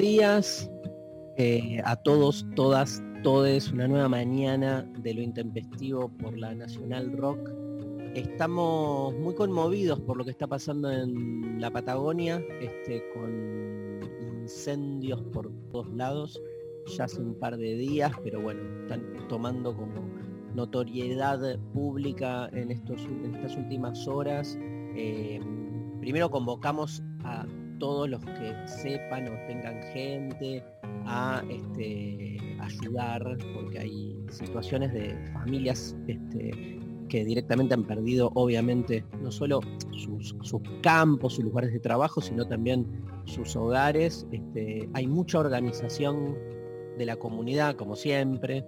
días eh, a todos, todas, todes. Una nueva mañana de lo intempestivo por la Nacional Rock. Estamos muy conmovidos por lo que está pasando en la Patagonia, este, con incendios por todos lados, ya hace un par de días, pero bueno, están tomando como notoriedad pública en, estos, en estas últimas horas. Eh, primero convocamos a todos los que sepan o tengan gente a este, ayudar, porque hay situaciones de familias este, que directamente han perdido, obviamente, no solo sus, campos, sus lugares de trabajo, sino también sus hogares. Este, hay mucha organización de la comunidad, como siempre.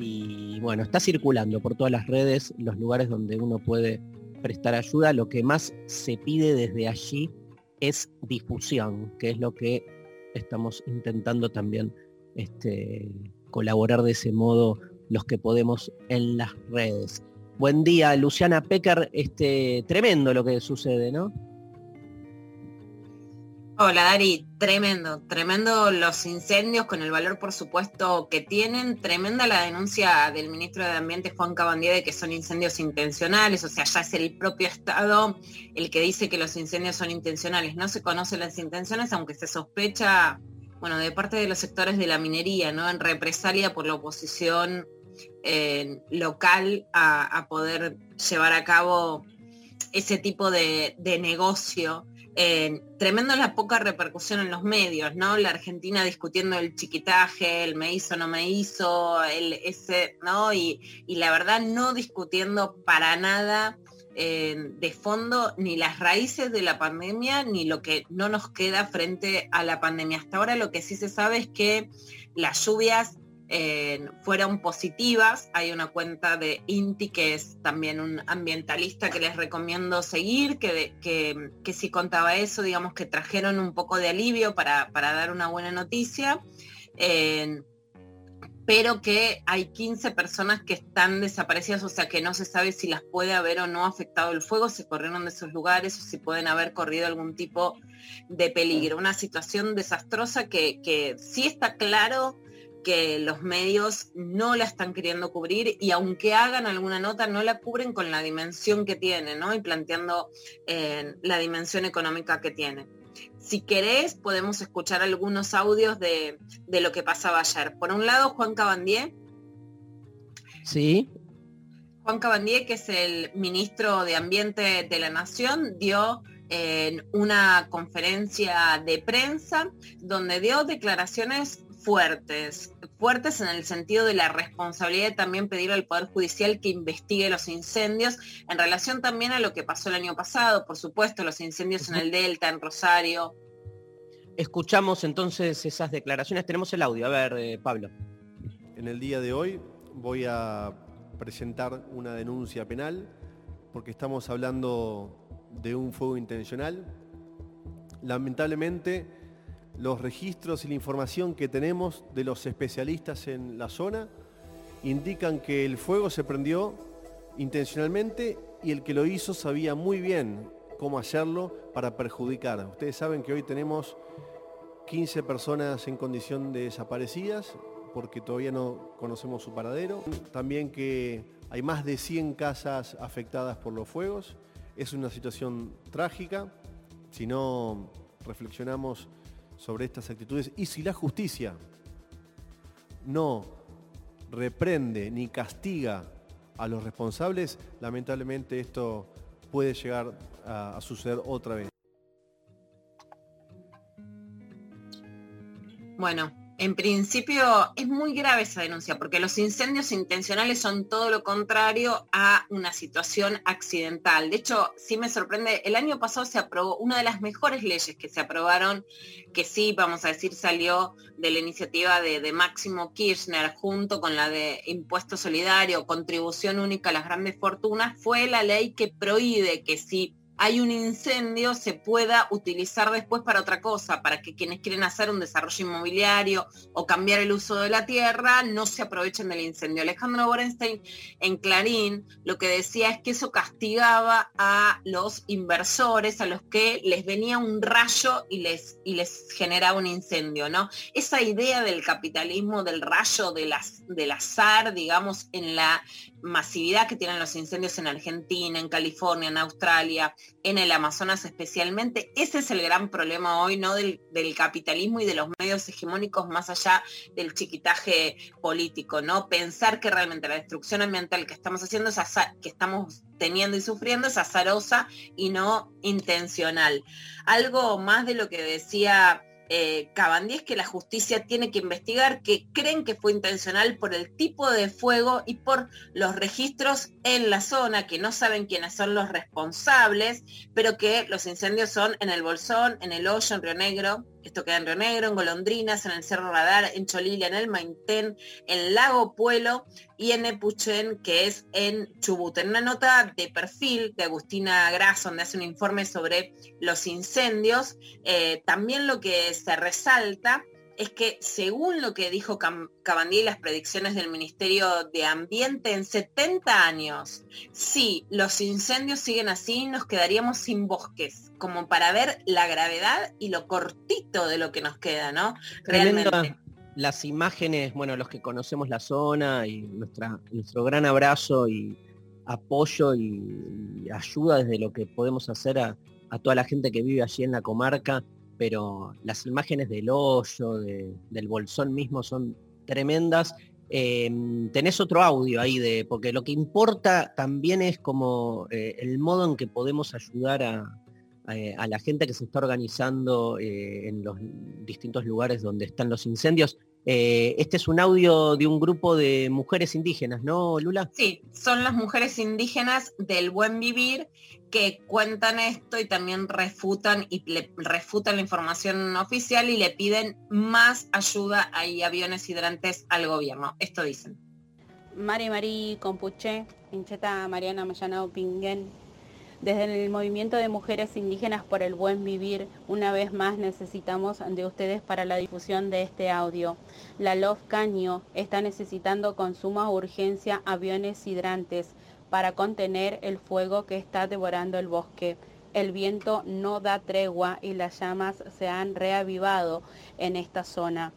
Y bueno, está circulando por todas las redes los lugares donde uno puede prestar ayuda. Lo que más se pide desde allí es difusión, que es lo que estamos intentando también este, colaborar de ese modo los que podemos en las redes. Buen día, Luciana Pecker, este, tremendo lo que sucede, ¿no? Hola Dari, tremendo, tremendo los incendios con el valor por supuesto que tienen, tremenda la denuncia del ministro de Ambiente Juan Cabandier de que son incendios intencionales, o sea, ya es el propio Estado el que dice que los incendios son intencionales, no se conocen las intenciones, aunque se sospecha, bueno, de parte de los sectores de la minería, ¿no? En represalia por la oposición eh, local a, poder llevar a cabo ese tipo de negocio eh, tremendo la poca repercusión en los medios, ¿no? La Argentina discutiendo el chiquitaje, el me hizo, no me hizo, el ese, ¿no? Y, la verdad no discutiendo para nada eh, de fondo ni las raíces de la pandemia ni lo que no nos queda frente a la pandemia. Hasta ahora lo que sí se sabe es que las lluvias fueron positivas. Hay una cuenta de Inti, que es también un ambientalista que les recomiendo seguir, que, que, que si contaba eso, digamos que trajeron un poco de alivio para, dar una buena noticia. Pero que hay 15 personas que están desaparecidas, o sea que no se sabe si las puede haber o no afectado el fuego, si corrieron de esos lugares o si pueden haber corrido algún tipo de peligro. Una situación desastrosa que, que sí está claro que los medios no la están queriendo cubrir y aunque hagan alguna nota no la cubren con la dimensión que tiene, ¿no? Y planteando eh, la dimensión económica que tiene. Si querés, podemos escuchar algunos audios de, de, lo que pasaba ayer. Por un lado, Juan Cabandier. Sí. Juan Cabandier, que es el ministro de Ambiente de la Nación, dio en una conferencia de prensa donde dio declaraciones fuertes, fuertes en el sentido de la responsabilidad de también pedir al Poder Judicial que investigue los incendios en relación también a lo que pasó el año pasado, por supuesto, los incendios en el Delta, en Rosario. Escuchamos entonces esas declaraciones, tenemos el audio, a ver, eh, Pablo. En el día de hoy voy a presentar una denuncia penal porque estamos hablando de un fuego intencional. Lamentablemente, los registros y la información que tenemos de los especialistas en la zona indican que el fuego se prendió intencionalmente y el que lo hizo sabía muy bien cómo hacerlo para perjudicar. Ustedes saben que hoy tenemos 15 personas en condición de desaparecidas porque todavía no conocemos su paradero. También que hay más de 100 casas afectadas por los fuegos. Es una situación trágica. Si no reflexionamos sobre estas actitudes y si la justicia no reprende ni castiga a los responsables, lamentablemente esto puede llegar a, suceder otra vez. Bueno, en principio es muy grave esa denuncia porque los incendios intencionales son todo lo contrario a una situación accidental. De hecho, sí me sorprende, el año pasado se aprobó una de las mejores leyes que se aprobaron, que sí, vamos a decir, salió de la iniciativa de, Máximo Kirchner junto con la de impuesto solidario, contribución única a las grandes fortunas, fue la ley que prohíbe que si hay un incendio se pueda utilizar después para otra cosa, para que quienes quieren hacer un desarrollo inmobiliario o cambiar el uso de la tierra no se aprovechen del incendio. Alejandro Borenstein en Clarín lo que decía es que eso castigaba a los inversores, a los que les venía un rayo y les, y les generaba un incendio, ¿no? Esa idea del capitalismo, del rayo, de las, del azar, digamos, en la masividad que tienen los incendios en Argentina, en California, en Australia, en el Amazonas especialmente. Ese es el gran problema hoy, ¿no? Del, capitalismo y de los medios hegemónicos más allá del chiquitaje político, ¿no? Pensar que realmente la destrucción ambiental que estamos haciendo es que estamos teniendo y sufriendo es azarosa y no intencional. Algo más de lo que decía eh, es que la justicia tiene que investigar, que creen que fue intencional por el tipo de fuego y por los registros en la zona, que no saben quiénes son los responsables, pero que los incendios son en el Bolsón, en el Hoyo, en Río Negro, esto queda en Río Negro, en Golondrinas, en el Cerro Radar, en Cholila, en el Maintén, en Lago Puelo y en Epuchen, que es en Chubut. En una nota de perfil de Agustina Gras, donde hace un informe sobre los incendios, eh, también lo que se resalta es que según lo que dijo Cabandí y las predicciones del Ministerio de Ambiente, en 70 años, si los incendios siguen así, nos quedaríamos sin bosques, como para ver la gravedad y lo cortito de lo que nos queda, ¿no? Realmente. Las imágenes, bueno, los que conocemos la zona y nuestra, nuestro gran abrazo y apoyo y, ayuda desde lo que podemos hacer a, a toda la gente que vive allí en la comarca pero las imágenes del hoyo, del bolsón mismo son tremendas. Em, tenés otro audio ahí de, porque lo que importa también es como eh, el modo en que podemos ayudar a, a, la gente que se está organizando eh, en los distintos lugares donde están los incendios. Eh, este es un audio de un grupo de mujeres indígenas, ¿no, Lula? Sí, son las mujeres indígenas del buen vivir que cuentan esto y también refutan y le, refutan la información oficial y le piden más ayuda a aviones hidrantes al gobierno. Esto dicen. Mari Mari Compuche, Incheta Mariana Mayana Pinguen, desde el movimiento de mujeres indígenas por el buen vivir, una vez más necesitamos de ustedes para la difusión de este audio. La LOF Caño está necesitando con suma urgencia aviones hidrantes para contener el fuego que está devorando el bosque. El viento no da tregua y las llamas se han reavivado en esta zona.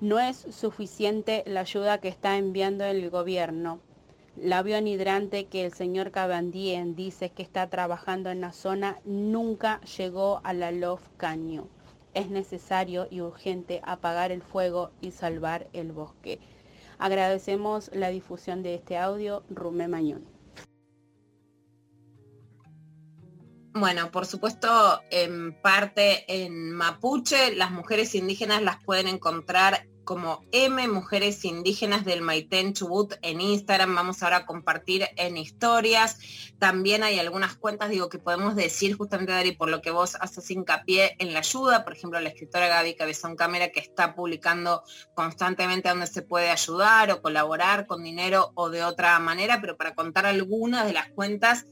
No es suficiente la ayuda que está enviando el gobierno. El avión hidrante que el señor Cabandien dice que está trabajando en la zona nunca llegó a la Lof Caño. Es necesario y urgente apagar el fuego y salvar el bosque. Agradecemos la difusión de este audio, Rumé Mañón. Bueno, por supuesto, en parte en Mapuche, las mujeres indígenas las pueden encontrar como M Mujeres Indígenas del Maitén Chubut en Instagram. Vamos ahora a compartir en historias. También hay algunas cuentas, digo, que podemos decir justamente, Dari, por lo que vos haces hincapié en la ayuda. Por ejemplo, la escritora Gaby Cabezón Cámara, que está publicando constantemente donde se puede ayudar o colaborar con dinero o de otra manera, pero para contar algunas de las cuentas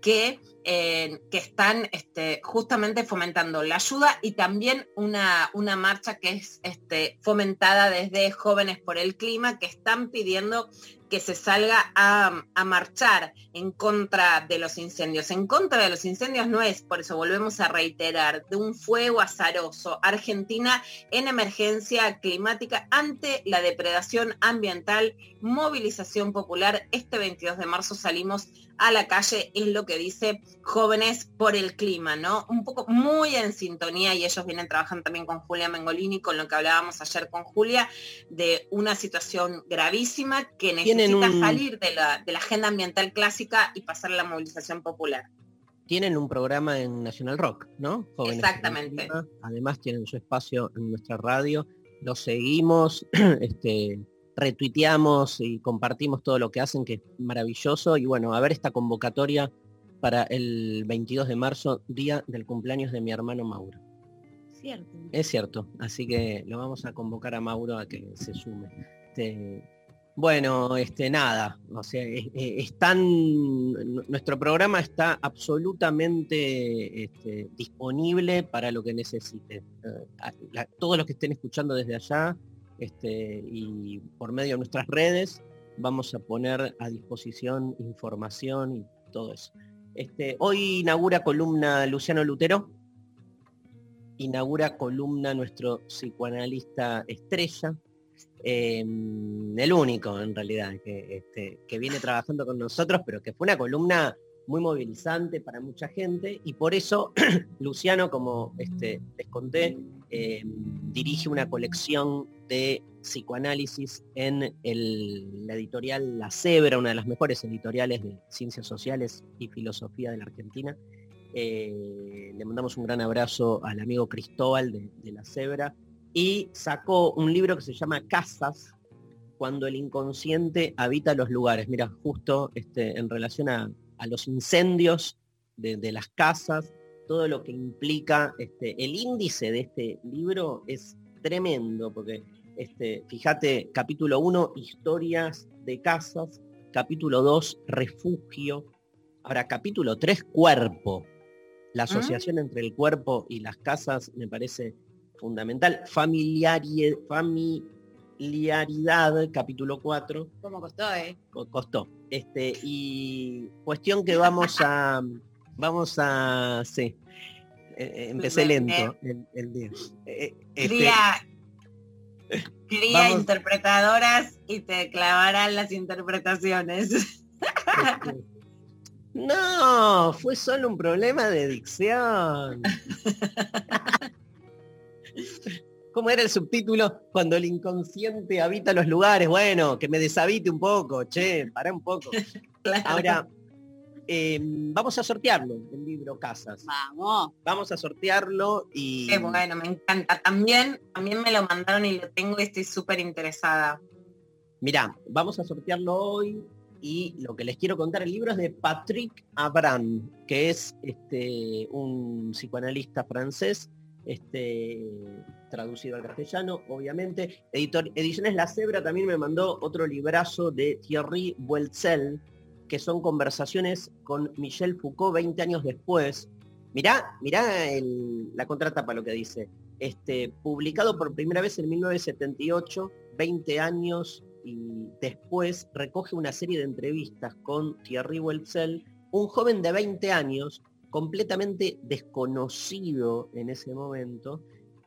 que que están este, justamente fomentando la ayuda y también una, una marcha que es este, fomentada desde Jóvenes por el Clima, que están pidiendo que se salga a, a, marchar en contra de los incendios. En contra de los incendios no es, por eso volvemos a reiterar, de un fuego azaroso. Argentina en emergencia climática ante la depredación ambiental, movilización popular. Este 22 de marzo salimos a la calle, es lo que dice Jóvenes por el Clima, ¿no? Un poco muy en sintonía y ellos vienen trabajando también con Julia Mengolini, con lo que hablábamos ayer con Julia, de una situación gravísima que necesita Tienen necesita un- salir de la, de la agenda ambiental clásica y pasar a la movilización popular. Tienen un programa en National Rock, ¿no? Jóvenes Exactamente. Además tienen su espacio en nuestra radio. Los seguimos, este, retuiteamos y compartimos todo lo que hacen, que es maravilloso. Y bueno, a ver esta convocatoria para el 22 de marzo, día del cumpleaños de mi hermano Mauro. Cierto. Es cierto, así que lo vamos a convocar a Mauro a que se sume. Este, bueno, este nada, o sea, están, nu- nuestro programa está absolutamente este, disponible para lo que necesite. Eh, todos los que estén escuchando desde allá este, y por medio de nuestras redes vamos a poner a disposición información y todo eso. Este, hoy inaugura columna Luciano Lutero inaugura columna nuestro psicoanalista estrella, eh, el único en realidad que, este, que viene trabajando con nosotros, pero que fue una columna muy movilizante para mucha gente y por eso Luciano, como este, les conté, eh, dirige una colección de psicoanálisis en el- la editorial La Cebra, una de las mejores editoriales de ciencias sociales y filosofía de la Argentina. Eh, le mandamos un gran abrazo al amigo Cristóbal de La Cebra y sacó un libro que se llama Casas, cuando el inconsciente habita los lugares. Mira, justo este, en relación a, a los incendios de, de las casas, todo lo que implica este, el índice de este libro es tremendo, porque este, fíjate, capítulo 1, historias de casas, capítulo 2, refugio, ahora capítulo 3, cuerpo. La asociación entre el cuerpo y las casas me parece fundamental. Familiari- familiaridad, capítulo 4, ¿Cómo costó, eh? co- costó. Este, y cuestión que vamos a, vamos a, sí, eh, eh, empecé lento el, el día. Eh, este, Cría, cría Vamos. interpretadoras y te clavarán las interpretaciones. este, no, fue solo un problema de dicción. ¿Cómo era el subtítulo? Cuando el inconsciente habita los lugares. Bueno, que me deshabite un poco, che, pará un poco. Claro. Ahora, eh, vamos a sortearlo, el libro Casas. Vamos. Vamos a sortearlo y Qué bueno, me encanta. También, también me lo mandaron y lo tengo y estoy súper interesada. mirá, vamos a sortearlo hoy y lo que les quiero contar, el libro es de Patrick Abram, que es este, un psicoanalista francés, este, traducido al castellano, obviamente. Editor, Ediciones La Cebra también me mandó otro librazo de Thierry Buelzel, que son conversaciones con Michel Foucault 20 años después. Mirá, mirá el- la contratapa lo que dice. Este, publicado por primera vez en 1978, 20 años y después recoge una serie de entrevistas con Thierry Welzel, un joven de 20 años, completamente desconocido en ese momento,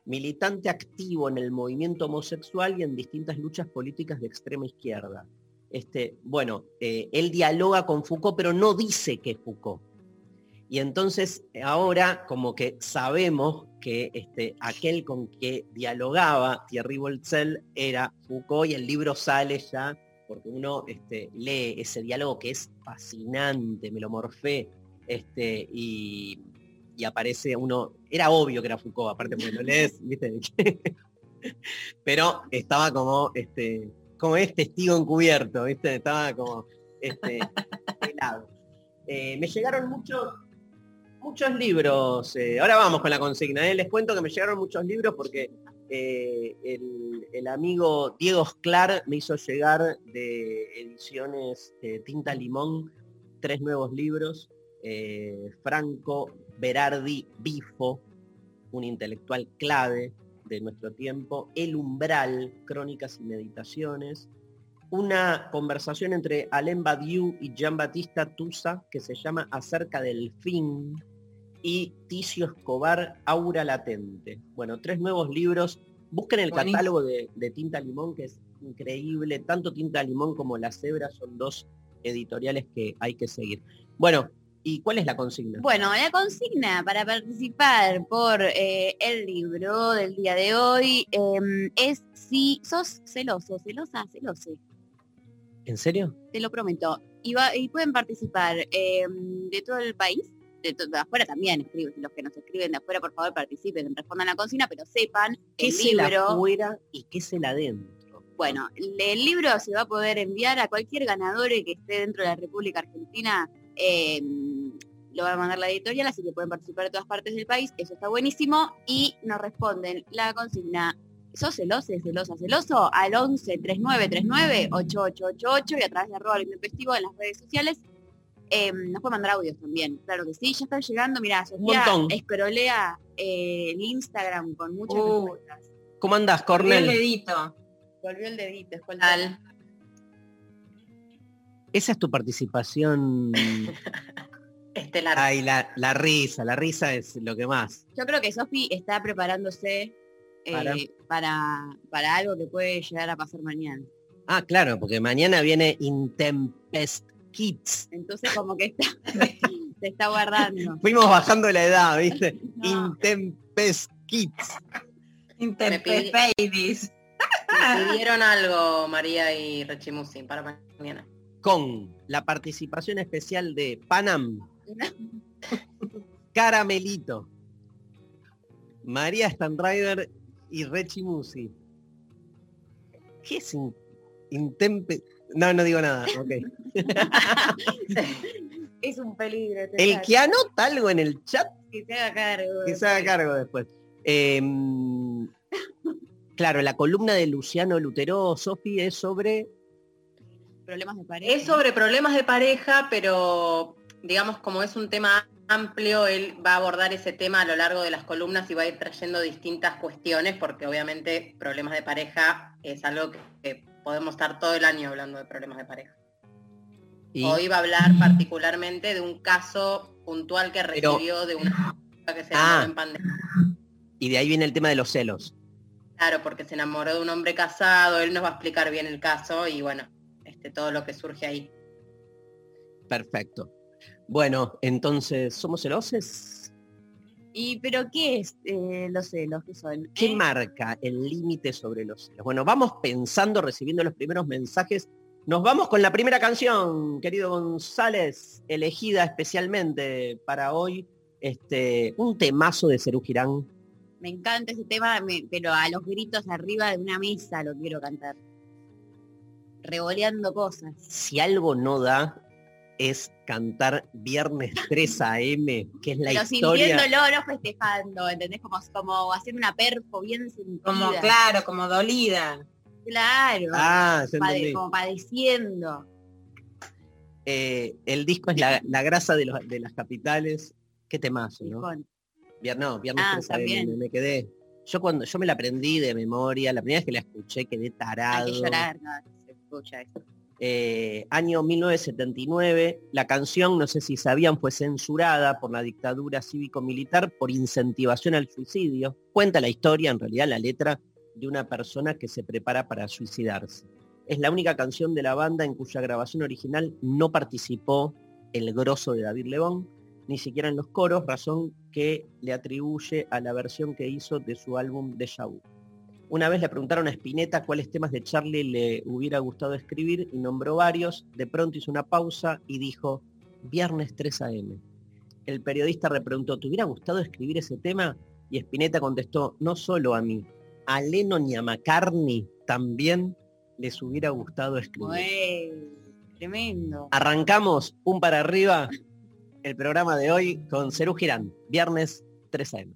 militante activo en el movimiento homosexual y en distintas luchas políticas de extrema izquierda. Este, bueno, eh, él dialoga con Foucault, pero no dice que es Foucault. Y entonces ahora como que sabemos que este, aquel con que dialogaba Thierry Bolzel era Foucault y el libro sale ya porque uno este, lee ese diálogo que es fascinante, me lo morfé, este, y, y aparece uno, era obvio que era Foucault, aparte porque lo lees, ¿viste? pero estaba como, este, como es testigo encubierto, ¿viste? Estaba como este, helado. Eh, me llegaron muchos muchos libros. eh, ahora vamos con la consigna. ¿eh? Les cuento que me llegaron muchos libros porque el, el amigo Diego Sclar me hizo llegar de ediciones Tinta Limón tres nuevos libros. Eh, Franco Berardi Bifo, un intelectual clave de nuestro tiempo. El Umbral, Crónicas y Meditaciones una conversación entre Alain Badiou y Jean-Baptiste Tusa que se llama Acerca del fin y Ticio Escobar, Aura Latente. Bueno, tres nuevos libros. Busquen el catálogo de, de Tinta Limón, que es increíble. Tanto Tinta Limón como La Cebra son dos editoriales que hay que seguir. Bueno, ¿y cuál es la consigna? Bueno, la consigna para participar por eh, el libro del día de hoy em, es si sos celoso, celosa, celose. ¿En serio? te lo prometo. Y, va- y pueden participar eh, de todo el país, de, to- de afuera también escriben, los que nos escriben de afuera, por favor participen, respondan la consigna, pero sepan ¿Qué el es el libro. afuera y qué es el adentro? Bueno, el, el libro se va a poder enviar a cualquier ganador que esté dentro de la República Argentina. eh, lo va a mandar la editorial, así que pueden participar de todas partes del país. Eso está buenísimo. Y nos responden la consigna. ¿Sos celoso, celosa, celoso? Al 11 39 39 8888 y a través de arroba intempestivo en las redes sociales. Eh, nos pueden mandar audios también, claro que sí, ya están llegando, mirá, Sofía montón. escrolea eh, el Instagram con muchas Uh. respuestas. ¿Cómo andás, El Cornel? dedito. Volvió el dedito, es cual- Tal. Esa es tu participación. Estelar. Ay, la, la risa, la risa es lo que más. Yo creo que Sofi está preparándose eh, Para. para. Para, algo que puede llegar a pasar mañana. Ah, claro, porque mañana viene Intempest Kids. Entonces como que está, se está guardando. Fuimos bajando la edad, ¿viste? No. Intempest Kids. Intempest Babies. Me pidieron algo, María y Rechimusi, para mañana. Con la participación especial de Panam, Caramelito, María Stanrider y Rechi Musi. ¿Qué es in- Intempe? No, no digo nada. ok. Es un peligro. El chat. que anota algo en el chat, que se haga cargo. que se haga cargo después. Em, claro, la columna de Luciano Lutero, Sofi, es sobre... Problemas de pareja. Es sobre problemas de pareja, pero digamos como es un tema amplio, él va a abordar ese tema a lo largo de las columnas y va a ir trayendo distintas cuestiones, porque obviamente problemas de pareja es algo que, que podemos estar todo el año hablando de problemas de pareja. y- Hoy va a hablar particularmente de un caso puntual que Pero- recibió de una que se Ah. en pandemia. y de ahí viene el tema de los celos. Claro, porque se enamoró de un hombre casado, él nos va a explicar bien el caso y bueno, este, todo lo que surge ahí. Perfecto. Bueno, entonces, ¿somos celosos? ¿Y pero qué es eh, los celos? ¿Qué son? ¿Qué ¿Eh? marca el límite sobre los celos? Bueno, vamos pensando, recibiendo los primeros mensajes. Nos vamos con la primera canción, querido González, elegida especialmente para hoy. Este, un temazo de Cerú Girán. Me encanta ese tema, me- pero a los gritos arriba de una mesa lo quiero cantar. Revoleando cosas. Si algo no da, es cantar Viernes 3 AM, que es la pero historia. sintiéndolo, no festejando, ¿entendés? Como, como haciendo una perfo bien sentida. Como claro, como dolida. Claro. Ah, pade- como padeciendo. Eh, el disco es la, la grasa de, los- de las capitales. Qué temazo, ¿no? Vier- no, Viernes Ah, 3 AM, también. me, me quedé. Yo cuando yo me la aprendí de memoria, la primera vez que la escuché quedé tarado. Hay que llorar, no, se escucha eso. Eh, año 1979, la canción, no sé si sabían, fue censurada por la dictadura cívico-militar por incentivación al suicidio. Cuenta la historia, en realidad la letra, de una persona que se prepara para suicidarse. Es la única canción de la banda en cuya grabación original no participó el grosso de David Lebón, ni siquiera en los coros, razón que le atribuye a la versión que hizo de su álbum Deja Vu. Una vez le preguntaron a Spinetta cuáles temas de Charlie le hubiera gustado escribir y nombró varios. De pronto hizo una pausa y dijo, Viernes 3 AM. El periodista repreguntó, ¿te hubiera gustado escribir ese tema? Y Spinetta contestó, no solo a mí, a Lennon y a McCartney también les hubiera gustado escribir. Ué, tremendo. Arrancamos un para arriba el programa de hoy con Cerú Girán, viernes 3 AM.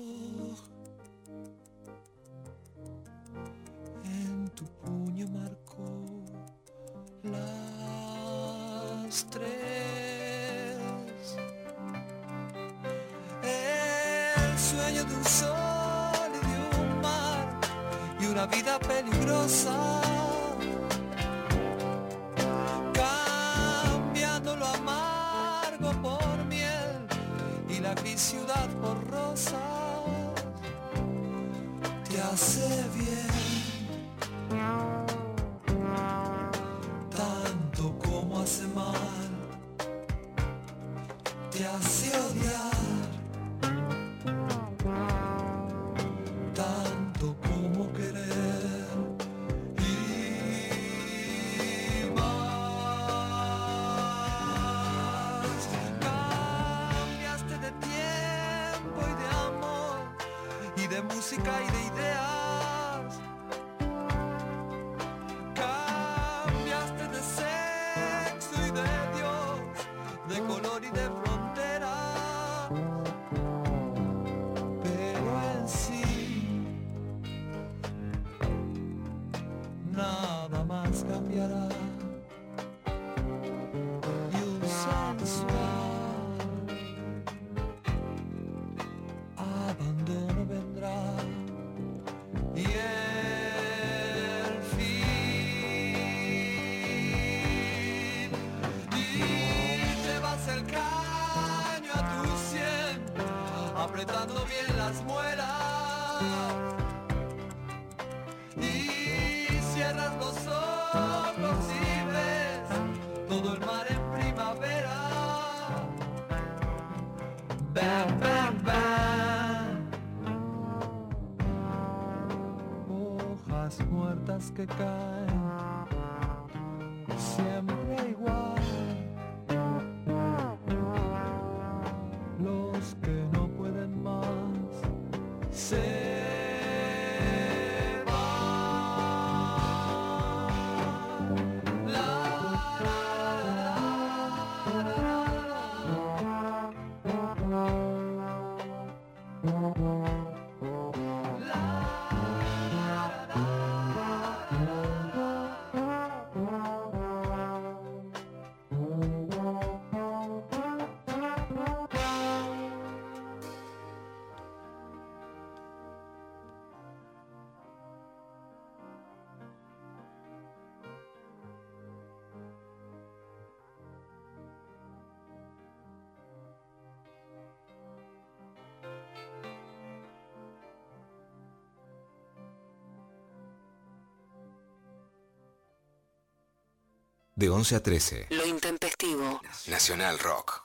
una vida peligrosa. Cambiando lo amargo por miel y la gris ciudad por rosas. Te hace bien. Bien las muelas De 11 a 13. Lo intempestivo. Nacional Rock.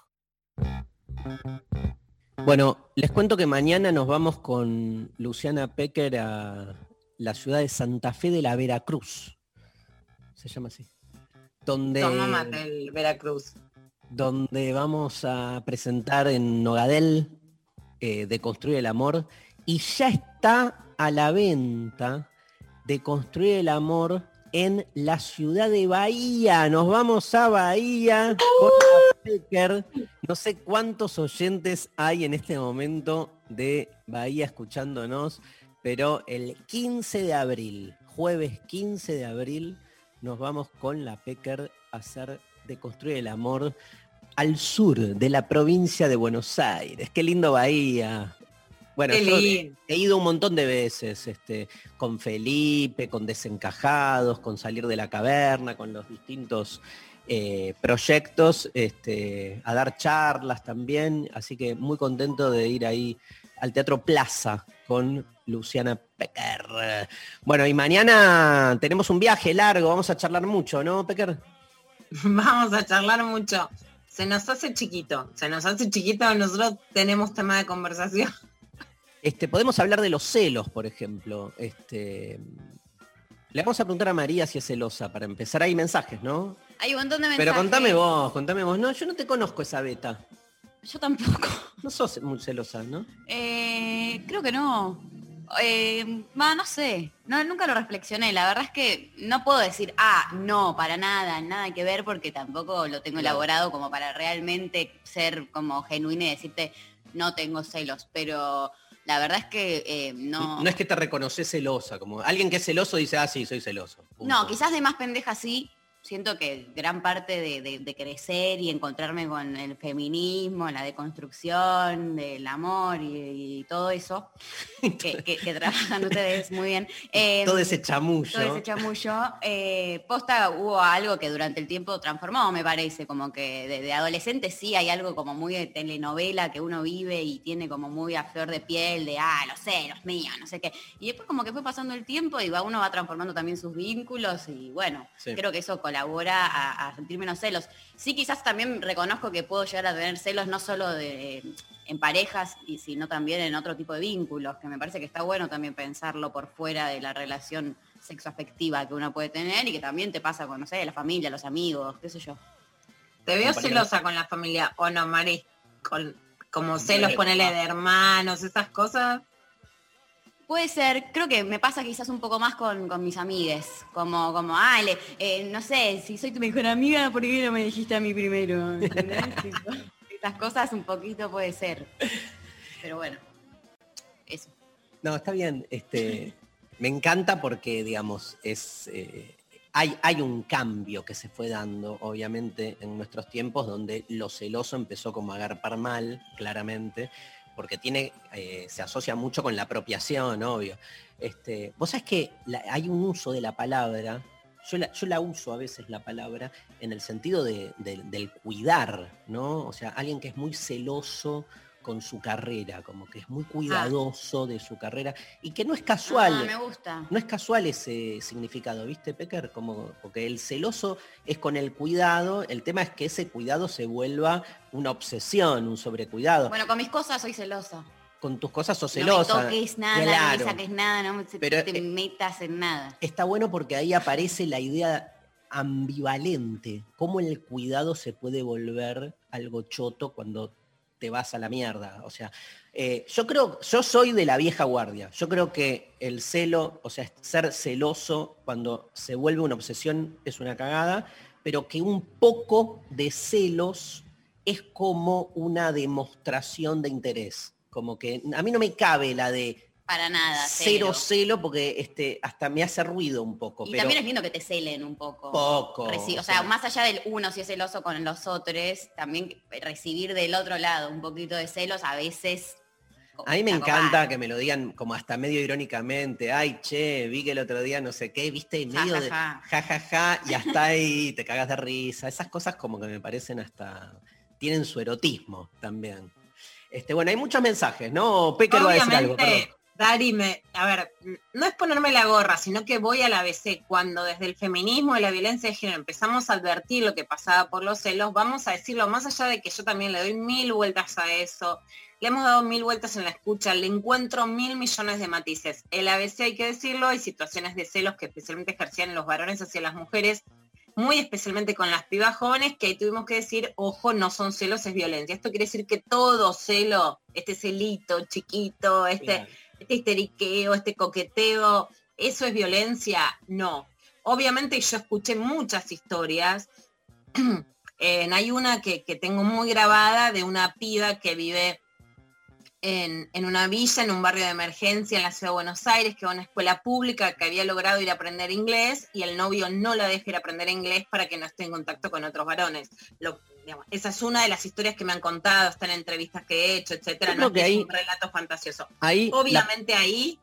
Bueno, les cuento que mañana nos vamos con Luciana Pecker a la ciudad de Santa Fe de la Veracruz. Se llama así. Donde, Toma mate el Veracruz. donde vamos a presentar en Nogadel eh, de Construir el Amor. Y ya está a la venta de Construir el Amor en la ciudad de Bahía. Nos vamos a Bahía con Pecker. No sé cuántos oyentes hay en este momento de Bahía escuchándonos, pero el 15 de abril, jueves 15 de abril, nos vamos con la Pecker a hacer de construir el amor al sur de la provincia de Buenos Aires. Qué lindo Bahía. Bueno, yo he ido un montón de veces, este, con Felipe, con Desencajados, con Salir de la Caverna, con los distintos eh, proyectos, este, a dar charlas también, así que muy contento de ir ahí al Teatro Plaza con Luciana Pecker. Bueno, y mañana tenemos un viaje largo, vamos a charlar mucho, ¿no, Pecker? Vamos a charlar mucho. Se nos hace chiquito, se nos hace chiquito, nosotros tenemos tema de conversación. Este, podemos hablar de los celos, por ejemplo. Este, le vamos a preguntar a María si es celosa para empezar. Hay mensajes, ¿no? Hay un montón de mensajes. Pero contame vos, contame vos. No, yo no te conozco esa beta. Yo tampoco. No sos muy celosa, ¿no? Eh, creo que no. Eh, no sé. No, nunca lo reflexioné. La verdad es que no puedo decir, ah, no, para nada, nada que ver, porque tampoco lo tengo elaborado como para realmente ser como genuina y decirte, no tengo celos. Pero la verdad es que eh, no. No es que te reconoces celosa, como alguien que es celoso dice, ah, sí, soy celoso. Punto. No, quizás de más pendeja sí. Siento que gran parte de, de- de crecer y encontrarme con el feminismo, la deconstrucción, del amor y, y todo eso, que, que- que trabajan ustedes muy bien. eh, Todo ese chamullo. todo ese chamullo. eh, posta hubo algo que durante el tiempo transformó, me parece, como que de, de adolescente sí hay algo como muy de telenovela que uno vive y tiene como muy a flor de piel de, ah, los celos míos, no sé qué. Y después como que fue pasando el tiempo y va, uno va transformando también sus vínculos y bueno, Sí. creo que eso colabora a, a sentir menos celos. Sí, quizás también reconozco que puedo llegar a tener celos no solo de en parejas, y sino también en otro tipo de vínculos, que me parece que está bueno también pensarlo por fuera de la relación sexoafectiva que uno puede tener y que también te pasa con, no sé, la familia, los amigos, qué sé yo. Te veo celosa con la familia, o no, Mari, con, como celos, ponele de hermanos, esas cosas. Puede ser, creo que me pasa quizás un poco más con, con mis amigues, como, como, ah, le- eh, no sé, si soy tu mejor amiga, ¿por qué no me dijiste a mí primero? Estas cosas un poquito puede ser. Pero bueno, eso. No, está bien. Este, me encanta porque, digamos, es. eh, hay, hay un cambio que se fue dando, obviamente, en nuestros tiempos, donde lo celoso empezó como a agarpar mal, claramente, porque tiene, eh, se asocia mucho con la apropiación, obvio. Este, Vos sabés que hay un uso de la palabra, yo la, yo la uso a veces la palabra en el sentido de- de- del cuidar, ¿no? O sea, alguien que es muy celoso con su carrera, como que es muy cuidadoso de su carrera y que no es casual. Ah, me gusta. No es casual ese significado, ¿viste, Pecker? Como, porque el celoso es con el cuidado, el tema es que ese cuidado se vuelva una obsesión, un sobrecuidado. Bueno, con mis cosas soy celosa. Con tus cosas sos No celosa. me toques nada, no Claro. me saques nada, no Pero, te eh, metas en nada. Está bueno porque ahí aparece la idea ambivalente, cómo el cuidado se puede volver algo choto cuando te vas a la mierda. O sea, eh, yo creo, yo soy de la vieja guardia. Yo creo que el celo, o sea, ser celoso cuando se vuelve una obsesión es una cagada, pero que un poco de celos es como una demostración de interés. Como que a mí no me cabe la de Para nada, cero cero. celo porque este, hasta me hace ruido un poco. Y pero también es lindo que te celen un poco. poco. Reci- o sea, más allá del uno si es celoso con los otros, también recibir del otro lado un poquito de celos a veces. A mí me encanta que me lo digan como hasta medio irónicamente. Ay, che, vi que el otro día no sé qué, viste, Ja, medio ja, de ja. ja, ja, ja, y hasta ahí te cagas de risa. Esas cosas como que me parecen hasta, tienen su erotismo también. Este, bueno, hay muchos mensajes, ¿no? Pecker va a decir algo, perdón. Dari, me, a ver, no es ponerme la gorra, sino que voy a la ABC. Cuando desde el feminismo y la violencia de género empezamos a advertir lo que pasaba por los celos, vamos a decirlo, más allá de que yo también le doy mil vueltas a eso, le hemos dado mil vueltas en la escucha, le encuentro mil millones de matices. El ABC hay que decirlo, hay situaciones de celos que especialmente ejercían los varones hacia las mujeres, muy especialmente con las pibas jóvenes, que ahí tuvimos que decir, ojo, no son celos, es violencia. Esto quiere decir que todo celo, este celito chiquito, este, este histeriqueo, este coqueteo, ¿eso es violencia? No. Obviamente yo escuché muchas historias. Eh, hay una que, que tengo muy grabada de una piba que vive en, en una villa, en un barrio de emergencia en la ciudad de Buenos Aires, que va a una escuela pública, que había logrado ir a aprender inglés y el novio no la deja ir a aprender inglés para que no esté en contacto con otros varones. Lo- digamos, esa es una de las historias que me han contado, están en entrevistas que he hecho, etcétera. No que es ahí- un relato fantasioso. Ahí la- Obviamente ahí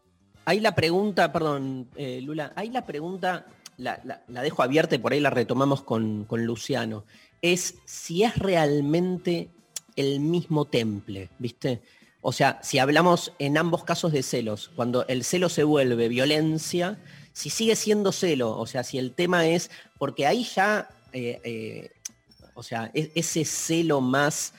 Ahí la pregunta, perdón, eh, Lula, ahí la pregunta, la, la- la dejo abierta y por ahí la retomamos con, con Luciano, es si es realmente el mismo temple, ¿viste? O sea, si hablamos en ambos casos de celos, cuando el celo se vuelve violencia, si sigue siendo celo, o sea, si el tema es, porque ahí ya, eh, eh, o sea, ese celo más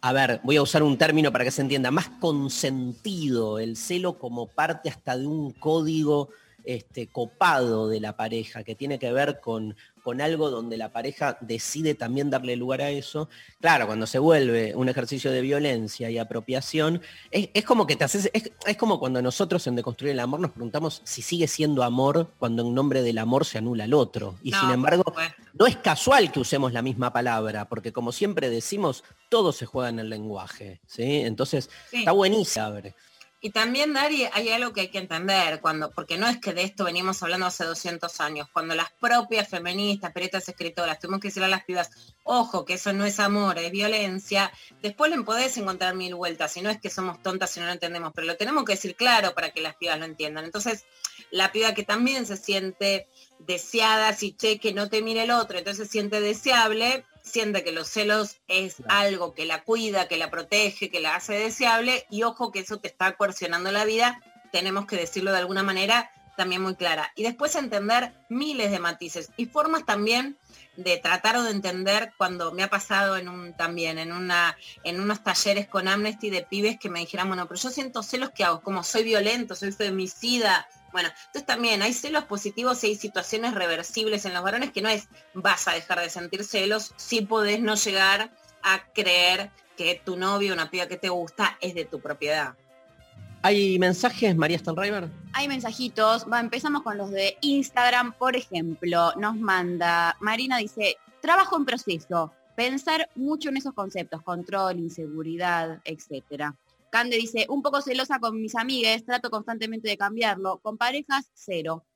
a ver, voy a usar un término para que se entienda, más consentido, el celo como parte hasta de un código este, copado de la pareja, que tiene que ver con, con algo donde la pareja decide también darle lugar a eso. Claro, cuando se vuelve un ejercicio de violencia y apropiación, es, es como que te haces, es, es como cuando nosotros en Deconstruir el Amor nos preguntamos si sigue siendo amor cuando en nombre del amor se anula el otro. Y No, sin embargo, no es casual que usemos la misma palabra, porque como siempre decimos, todo se juega en el lenguaje, ¿sí? Entonces, Sí. está buenísimo. Y también, Dari, hay algo que hay que entender, cuando, porque no es que de esto venimos hablando hace 200 años, cuando las propias feministas, periodistas, escritoras, tuvimos que decirle a las pibas, ojo, que eso no es amor, es violencia, después le podés encontrar mil vueltas, y no es que somos tontas y no lo entendemos, pero lo tenemos que decir claro para que las pibas lo entiendan. Entonces, la piba que también se siente deseada, si che, que no te mire el otro, entonces se siente deseable, siente que los celos es algo que la cuida, que la protege, que la hace deseable y ojo que eso te está coercionando la vida, tenemos que decirlo de alguna manera también muy clara. Y después entender miles de matices y formas también de tratar o de entender cuando me ha pasado en un también en una en unos talleres con Amnesty de pibes que me dijeran, bueno, pero yo siento celos que hago, como soy violento, soy femicida, bueno, entonces también hay celos positivos y hay situaciones reversibles en los varones que no es vas a dejar de sentir celos, si podés no llegar a creer que tu novio, una piba que te gusta, es de tu propiedad. ¿Hay mensajes, María Stanriver? Hay mensajitos. Va, empezamos con los de Instagram, por ejemplo. Nos manda, Marina dice, trabajo en proceso. Pensar mucho en esos conceptos, control, inseguridad, etcétera. Cande dice, un poco celosa con mis amigas, trato constantemente de cambiarlo. Con parejas, cero.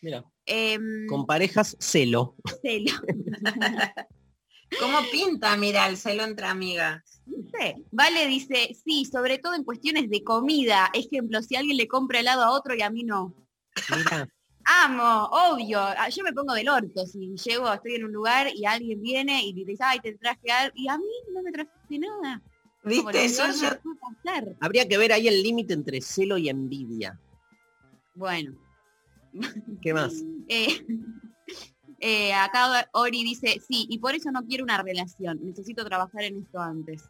Mira. Em, Con parejas, celo. celo. ¿Cómo pinta, mira, el celo entre amigas? Vale dice, sí, sobre todo en cuestiones de comida. Ejemplo, si alguien le compra helado a otro y a mí no. Mira. Amo, obvio. Ah, Yo me pongo del orto. Si llego, estoy en un lugar y alguien viene y dice, ay, te traje algo. Y a mí no me trajiste nada. ¿Viste? Yo, pasar. Habría que ver ahí el límite entre celo y envidia. Bueno. ¿Qué más? Eh, eh, acá Ori dice, sí, y por eso no quiero una relación. Necesito trabajar en esto antes.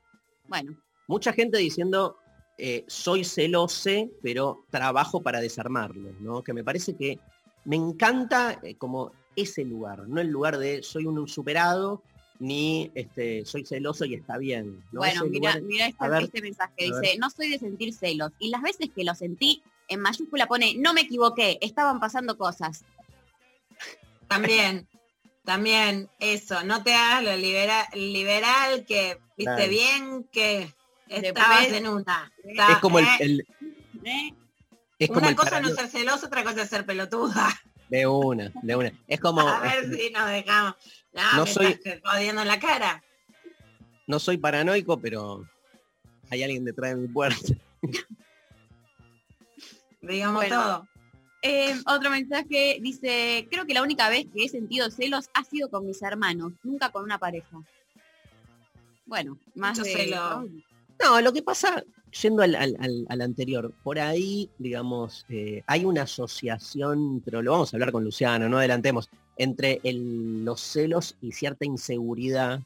Bueno, Mucha gente diciendo, eh, soy celose, pero trabajo para desarmarlo, ¿no? Que me parece que me encanta eh, como ese lugar, no el lugar de soy un superado, ni este, soy celoso y está bien. ¿no? bueno, mira, mira ver, este mensaje. Dice, no soy de sentir celos. Y las veces que lo sentí, en mayúscula pone, no me equivoqué, estaban pasando cosas. También, también eso, no te hagas lo libera- liberal que viste Claro. bien que Después- estabas en una. es como el, Eh, el- ¿eh? es como una el cosa no ser celoso, otra cosa es ser pelotuda. De una, de una. Es como A ver este, si nos dejamos. No, No me soy- estás jodiendo en la cara. no soy paranoico, pero hay alguien detrás de mi puerta. Digamos Bueno. todo. Eh, otro mensaje dice, creo que la única vez que he sentido celos ha sido con mis hermanos, nunca con una pareja. Bueno, más Mucho de... celo. No, lo que pasa, yendo al, al- al- anterior, por ahí, digamos, eh, hay una asociación, pero lo vamos a hablar con Luciano, no adelantemos, entre los celos y cierta inseguridad,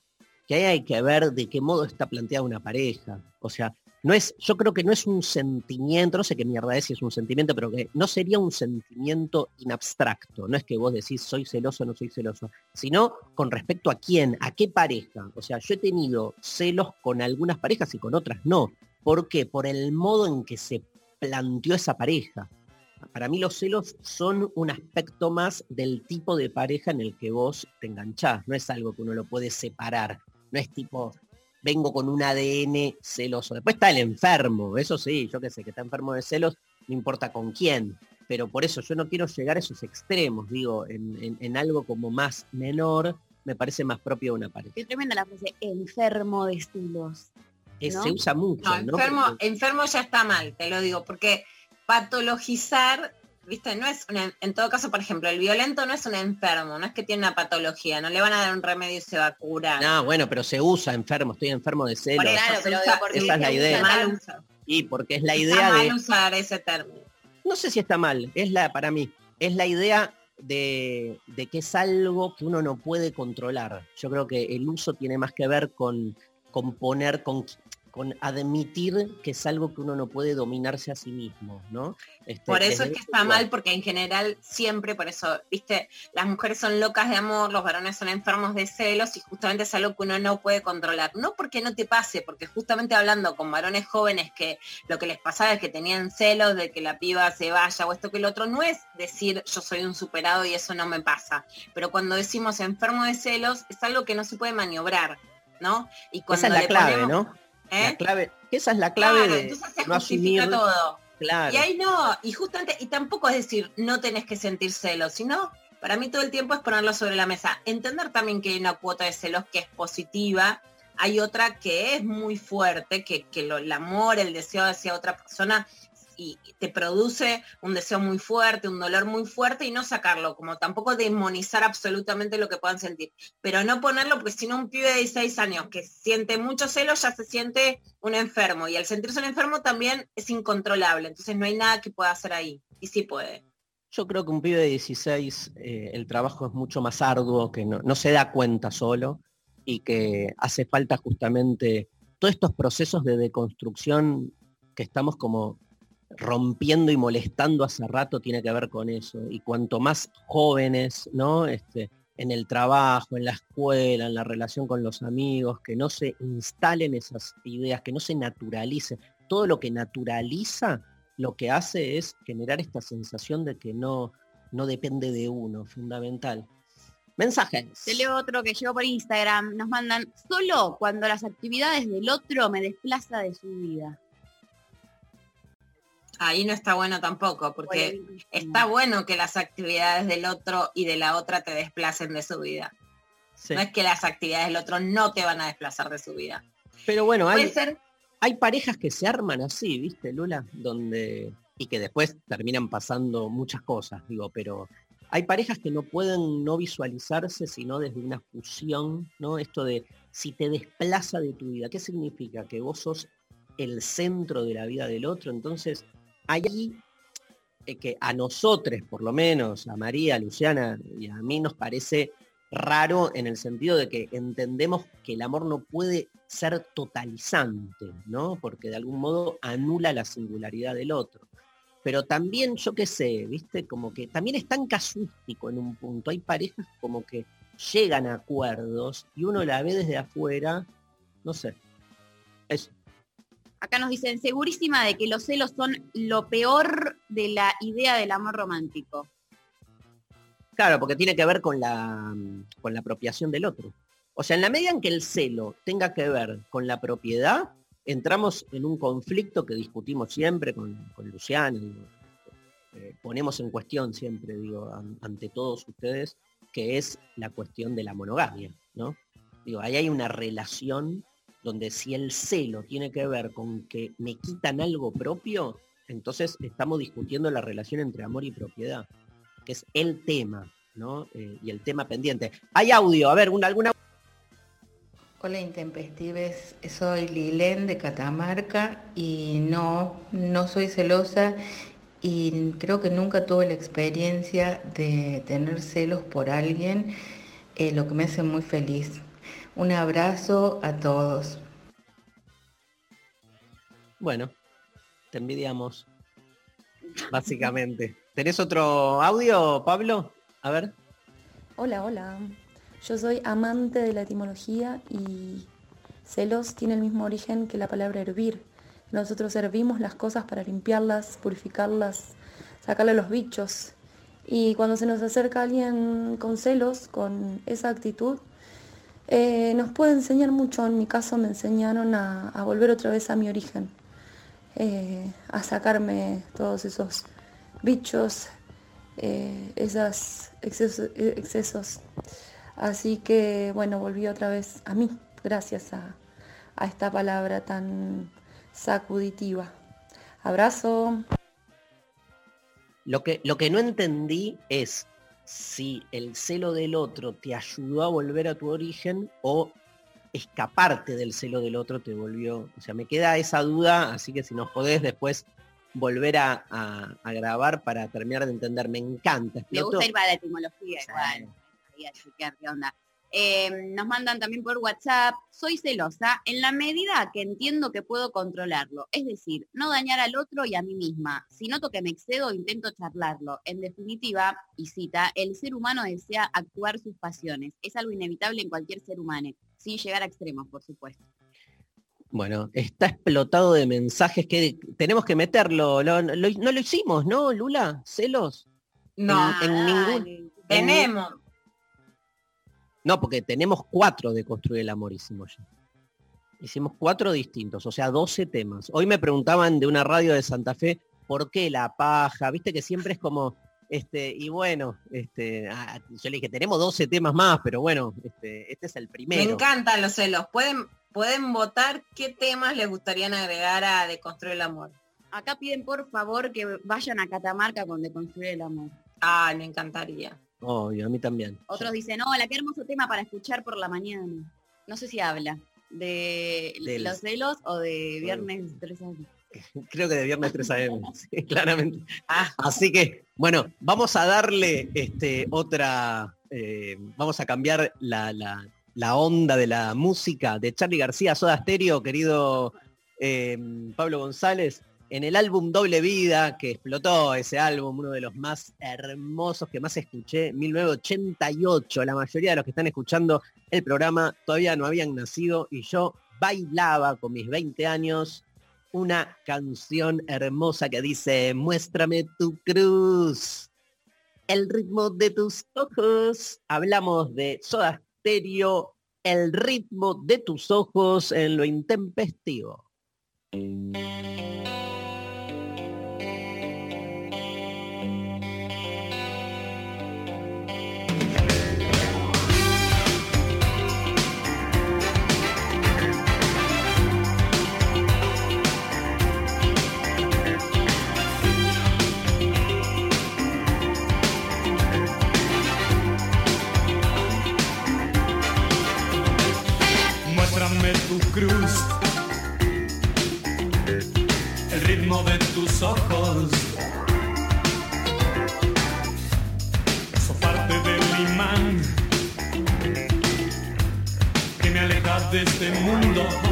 que ahí hay que ver de qué modo está planteada una pareja. O sea, no es, yo creo que no es un sentimiento, no sé qué mierda es si es un sentimiento, pero que no sería un sentimiento inabstracto. No es que vos decís soy celoso o no soy celoso, sino con respecto a quién, a qué pareja. O sea, yo he tenido celos con algunas parejas y con otras no. ¿Por qué? Por el modo en que se planteó esa pareja. Para mí los celos son un aspecto más del tipo de pareja en el que vos te enganchás. No es algo que uno lo puede separar. No es tipo, vengo con un ADN celoso. Después está el enfermo, eso sí, yo qué sé, que está enfermo de celos, no importa con quién. Pero por eso yo no quiero llegar a esos extremos, digo, en, en- algo como más menor, me parece más propio de una pareja. Qué tremenda la frase, enfermo de estilos. Eh, ¿No? Se usa mucho, No, enfermo, enfermo ya está mal, te lo digo, porque patologizar, viste, no es una, en todo caso, por ejemplo, el violento no es un enfermo, no es que tiene una patología, no le van a dar un remedio y se va a curar. No, bueno, pero se usa enfermo, estoy enfermo de celos. Por Claro, pero usa- digo, porque esa es la idea. mal Y porque es la está idea de, mal usar ese término. no sé si está mal, es la, para mí, es la idea de, de que es algo que uno no puede controlar. Yo creo que el uso tiene más que ver con, con poner, con, con admitir que es algo que uno no puede dominarse a sí mismo, ¿no? Este, Por eso es que está mal, porque en general siempre, por eso, viste, las mujeres son locas de amor, los varones son enfermos de celos y justamente es algo que uno no puede controlar. No porque no te pase, porque justamente hablando con varones jóvenes que lo que les pasaba es que tenían celos de que la piba se vaya o esto que el otro, no es decir yo soy un superado y eso no me pasa. Pero cuando decimos enfermo de celos es algo que no se puede maniobrar, ¿no? Y cuando Esa es la le clave, ponemos- ¿no? ¿Eh? La clave, esa es la clave Claro, de entonces se no justifica asumir. todo. Claro. Y ahí no, y justamente, y tampoco es decir, no tenés que sentir celos, sino para mí todo el tiempo es ponerlo sobre la mesa. Entender también que hay una cuota de celos que es positiva, hay otra que es muy fuerte, que, que lo- el amor, el deseo hacia otra persona y te produce un deseo muy fuerte, un dolor muy fuerte y no sacarlo, como tampoco demonizar absolutamente lo que puedan sentir, pero no ponerlo porque si no un pibe de 16 años que siente mucho celo ya se siente un enfermo. Y al sentirse un enfermo también es incontrolable, entonces no hay nada que pueda hacer ahí. Y sí puede. Yo creo que un pibe de 16, eh, el trabajo es mucho más arduo, que no, no se da cuenta solo y que hace falta justamente todos estos procesos de deconstrucción que estamos como rompiendo y molestando hace rato tiene que ver con eso. Y cuanto más jóvenes, ¿no? Este, en el trabajo, en la escuela, en la relación con los amigos, que no se instalen esas ideas, que no se naturalice. Todo lo que naturaliza lo que hace es generar esta sensación de que no, no depende de uno, fundamental. Mensajes. Te leo otro que llegó por Instagram. Nos mandan, solo cuando las actividades del otro me desplaza de su vida. Ahí no está bueno tampoco, porque está bueno que las actividades del otro y de la otra te desplacen de su vida. Sí. No es que las actividades del otro no te van a desplazar de su vida. Pero bueno, hay, ser, hay parejas que se arman así, ¿viste, Lula? Donde. Y que después terminan pasando muchas cosas, digo, pero hay parejas que no pueden no visualizarse sino desde una fusión, ¿no? Esto de si te desplaza de tu vida, ¿qué significa? Que vos sos el centro de la vida del otro. Entonces, ahí eh, que a nosotros, por lo menos, a María, a Luciana y a mí nos parece raro en el sentido de que entendemos que el amor no puede ser totalizante, ¿no? Porque de algún modo anula la singularidad del otro. Pero también, yo qué sé, ¿viste? Como que también es tan casuístico en un punto. Hay parejas como que llegan a acuerdos y uno la ve desde afuera, no sé. Eso. Acá nos dicen, segurísima de que los celos son lo peor de la idea del amor romántico. Claro, porque tiene que ver con la, con la apropiación del otro. O sea, en la medida en que el celo tenga que ver con la propiedad, entramos en un conflicto que discutimos siempre con, con Luciana, digo, eh, ponemos en cuestión siempre, digo, an- ante todos ustedes, que es la cuestión de la monogamia, ¿no? Digo, ahí hay una relación donde si el celo tiene que ver con que me quitan algo propio, entonces estamos discutiendo la relación entre amor y propiedad que es el tema, ¿no? Eh, y el tema pendiente. Hay audio, a ver, una, alguna... Hola Intempestives, soy Lilén de Catamarca y no, no soy celosa y creo que nunca tuve la experiencia de tener celos por alguien, eh, lo que me hace muy feliz. Un abrazo a todos. Bueno, te envidiamos, básicamente. ¿Tenés otro audio, Pablo? A ver. Hola, hola. Yo soy amante de la etimología y celos tiene el mismo origen que la palabra hervir. Nosotros hervimos las cosas para limpiarlas, purificarlas, sacarle los bichos. Y cuando se nos acerca alguien con celos, con esa actitud, eh, nos puede enseñar mucho. En mi caso me enseñaron a, volver otra vez a mi origen, eh, a sacarme todos esos bichos, eh, esos excesos, excesos. Así que bueno, volví otra vez a mí, gracias a, a esta palabra tan sacuditiva. Abrazo. Lo que, lo que no entendí es si el celo del otro te ayudó a volver a tu origen o escaparte del celo del otro te volvió. O sea, me queda esa duda, así que si nos podés después volver a, a- a grabar para terminar de entender. Me encanta. Me gusta ir para la etimología igual. Chequear qué onda. Eh, nos mandan también por WhatsApp, soy celosa en la medida que entiendo que puedo controlarlo, es decir, no dañar al otro y a mí misma. Si noto que me excedo, intento charlarlo. En definitiva, y cita, el ser humano desea actuar sus pasiones. Es algo inevitable en cualquier ser humano, sin llegar a extremos, por supuesto. Bueno, está explotado de mensajes que tenemos que meterlo. Lo- lo- no lo hicimos, ¿no, Lula? ¿Celos? No, En, en ningún. dale. tenemos. No, porque tenemos cuatro de construir el amor, hicimos ya. Hicimos cuatro distintos, o sea, 12 temas. Hoy me preguntaban de una radio de Santa Fe, ¿por qué la paja? Viste que siempre es como, este, y bueno, este, ah, yo le dije, tenemos 12 temas más, pero bueno, este, este es el Me primero. encantan los celos. Pueden, pueden votar qué temas les gustarían agregar a Deconstruir el Amor. Acá piden por favor que vayan a Catamarca con Deconstruir el Amor. Ah, me encantaría. Obvio, a mí también. Otros dicen, hola, qué hermoso tema para escuchar por la mañana. No sé si habla de Del- los celos o de viernes 3 años. Creo que de viernes 3 AM, sí, claramente. Así que, bueno, vamos a darle este, otra, eh, vamos a cambiar la, la- la onda de la música de Charlie García, Soda Stereo, querido eh, Pablo González, en el álbum Doble Vida, que explotó ese álbum, uno de los más hermosos que más escuché, 1988. La mayoría de los que están escuchando el programa todavía no habían nacido y yo bailaba con mis 20 años una canción hermosa que dice, muéstrame tu cruz, el ritmo de tus ojos. Hablamos de Soda Stereo, el ritmo de tus ojos en lo intempestivo. El ritmo de tus ojos. Sos parte del imán que me aleja de este mundo.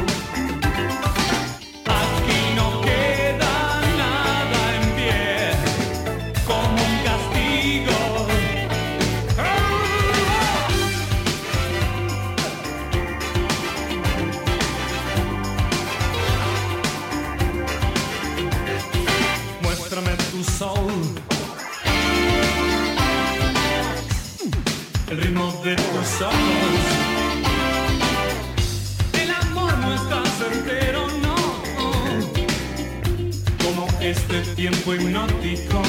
Tiempo hipnótico.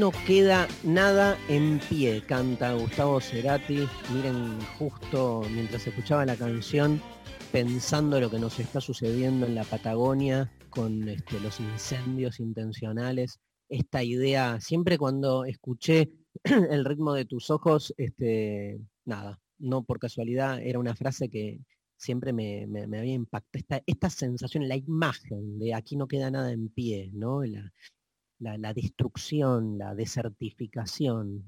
No queda nada en pie, canta Gustavo Cerati. Miren, justo mientras escuchaba la canción, pensando lo que nos está sucediendo en la Patagonia con este, los incendios intencionales, esta idea, siempre cuando escuché el ritmo de tus ojos, este, nada, no por casualidad, era una frase que siempre me, me- había impactado, esta, esta sensación, la imagen de aquí no queda nada en pie, ¿no? La, la, destrucción, la desertificación,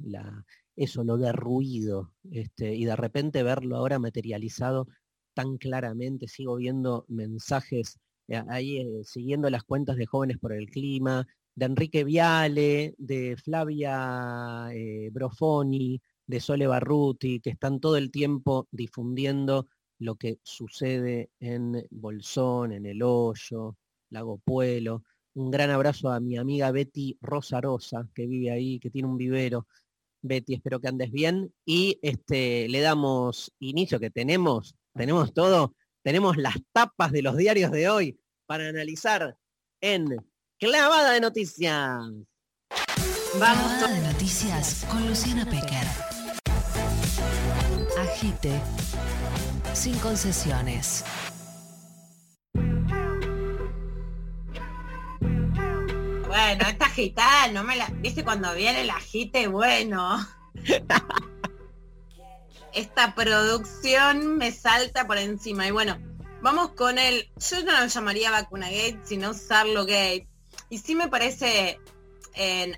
eso, lo derruido, este, y de repente verlo ahora materializado tan claramente, sigo viendo mensajes eh, ahí eh, siguiendo las cuentas de Jóvenes por el Clima, de Enrique Viale, de Flavia eh, Brofoni, de Sole Barruti, que están todo el tiempo difundiendo lo que sucede en Bolsón, en El Hoyo, Lago Puelo. Un gran abrazo a mi amiga Betty Rosa Rosa, que vive ahí, que tiene un vivero. Betty, espero que andes bien. Y este, le damos inicio, que tenemos, tenemos todo, tenemos las tapas de los diarios de hoy para analizar en Clavada de Noticias. Vamos. Clavada de noticias con Luciana Pecker. Agite sin concesiones. Bueno, esta agitada, no me la. ¿Viste cuando viene el agite? Bueno. Esta producción me salta por encima. Y bueno, vamos con el. Yo no lo llamaría vacuna gate, sino Sarlo gate. Y sí me parece.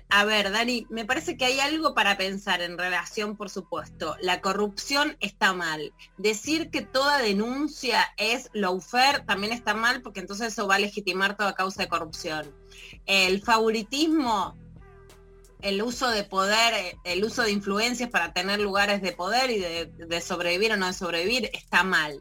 A ver, Dani, me parece que hay algo para pensar en relación, por supuesto. La corrupción está mal. Decir que toda denuncia es lawfare también está mal porque entonces eso va a legitimar toda causa de corrupción el favoritismo, el uso de poder, el uso de influencias para tener lugares de poder y de, de sobrevivir o no de sobrevivir, está mal.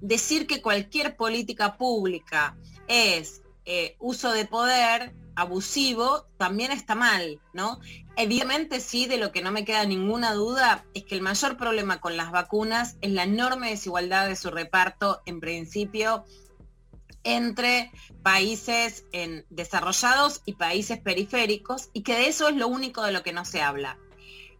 Decir que cualquier política pública es eh, uso de poder abusivo, también está mal, ¿no? Evidentemente sí, de lo que no me queda ninguna duda es que el mayor problema con las vacunas es la enorme desigualdad de su reparto, en principio, entre países desarrollados y países periféricos y que de eso es lo único de lo que no se habla.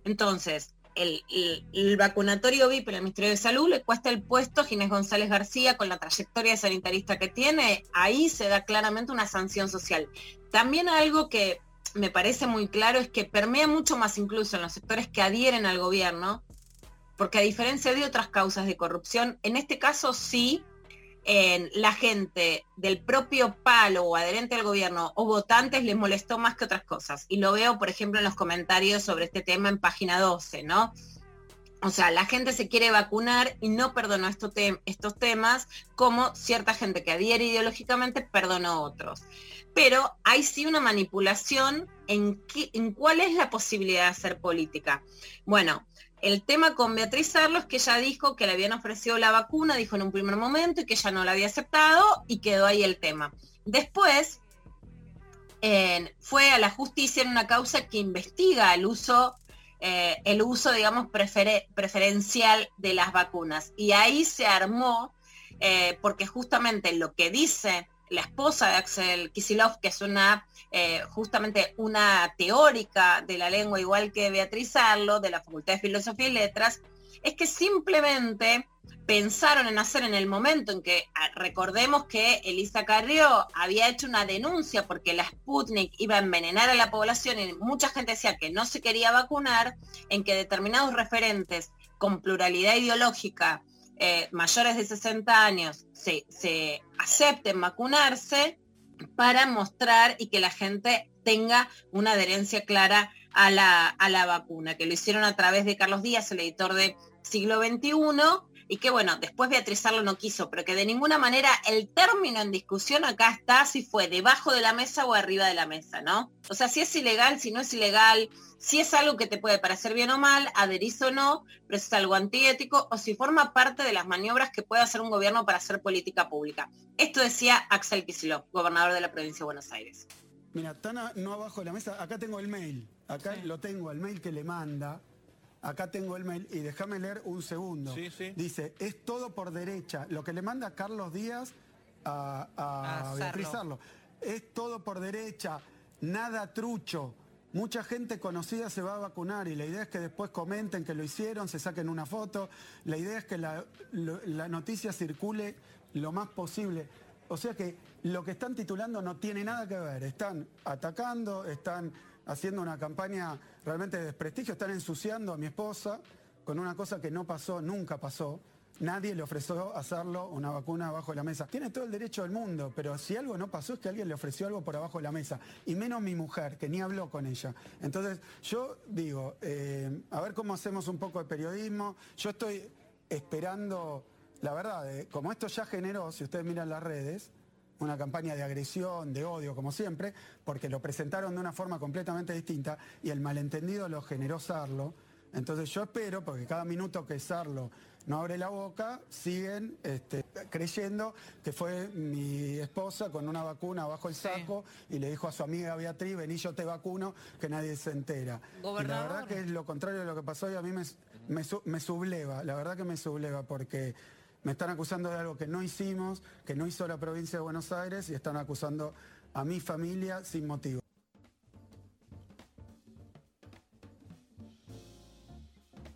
Entonces, el, el- vacunatorio VIP en el Ministerio de Salud le cuesta el puesto a Ginés González García con la trayectoria sanitarista que tiene, ahí se da claramente una sanción social. También algo que me parece muy claro es que permea mucho más incluso en los sectores que adhieren al gobierno, porque a diferencia de otras causas de corrupción, en este caso sí en la gente del propio palo o adherente al gobierno o votantes les molestó más que otras cosas. Y lo veo, por ejemplo, en los comentarios sobre este tema en página 12, ¿no? O sea, la gente se quiere vacunar y no perdonó estos temas como cierta gente que adhiere ideológicamente perdonó otros. Pero hay sí una manipulación en, en cuál es la posibilidad de hacer política. Bueno, el tema con Beatriz Arlos, que ella dijo que le habían ofrecido la vacuna, dijo en un primer momento y que ella no la había aceptado y quedó ahí el tema. Después fue a la justicia en una causa que investiga el uso, eh, el uso, digamos, prefere- preferencial de las vacunas. Y ahí se armó, eh, porque justamente lo que dice la esposa de Axel Kisilov, que es una eh, justamente una teórica de la lengua, igual que Beatriz Arlo, de la Facultad de Filosofía y Letras, es que simplemente pensaron en hacer en el momento en que, ah, recordemos que Elisa Carrió había hecho una denuncia porque la Sputnik iba a envenenar a la población y mucha gente decía que no se quería vacunar, en que determinados referentes con pluralidad ideológica eh, mayores de 60 años se, se acepten vacunarse para mostrar y que la gente tenga una adherencia clara a la, a la vacuna, que lo hicieron a través de Carlos Díaz, el editor de Siglo XXI, y que bueno, después Beatriz Arlo no quiso, pero que de ninguna manera el término en discusión acá está si fue debajo de la mesa o arriba de la mesa, ¿no? O sea, si es ilegal, si no es ilegal, si es algo que te puede parecer bien o mal, adherís o no, pero es algo antiético, o si forma parte de las maniobras que puede hacer un gobierno para hacer política pública. Esto decía Axel Kicillof, gobernador de la provincia de Buenos Aires. Mira, Tana no abajo de la mesa, acá tengo el mail, acá lo tengo, el mail que le manda, acá tengo el mail y déjame leer un segundo. Dice, es todo por derecha, lo que le manda Carlos Díaz a, a Beatriz es todo por derecha, nada trucho, Mucha gente conocida se va a vacunar y la idea es que después comenten que lo hicieron, se saquen una foto. La idea es que la, lo- la noticia circule lo más posible. O sea que lo que están titulando no tiene nada que ver. Están atacando, están haciendo una campaña realmente de desprestigio, están ensuciando a mi esposa con una cosa que no pasó, nunca pasó. Nadie le ofreció hacerlo una vacuna abajo de la mesa. Tiene todo el derecho del mundo, pero si algo no pasó es que alguien le ofreció algo por abajo de la mesa. Y menos mi mujer, que ni habló con ella. Entonces, yo digo, eh, a ver cómo hacemos un poco de periodismo. Yo estoy esperando, la verdad, eh, como esto ya generó, si ustedes miran las redes, una campaña de agresión, de odio, como siempre, porque lo presentaron de una forma completamente distinta y el malentendido lo generó Sarlo. Entonces yo espero, porque cada minuto que Sarlo no abre la boca, siguen este, creyendo que fue mi esposa con una vacuna bajo el saco y le dijo a su amiga Beatriz, vení yo te vacuno, que nadie se entera. Y la verdad que es lo contrario de lo que pasó y a mí me, me, su- me subleva, la verdad que me subleva, porque me están acusando de algo que no hicimos, que no hizo la provincia de Buenos Aires y están acusando a mi familia sin motivo.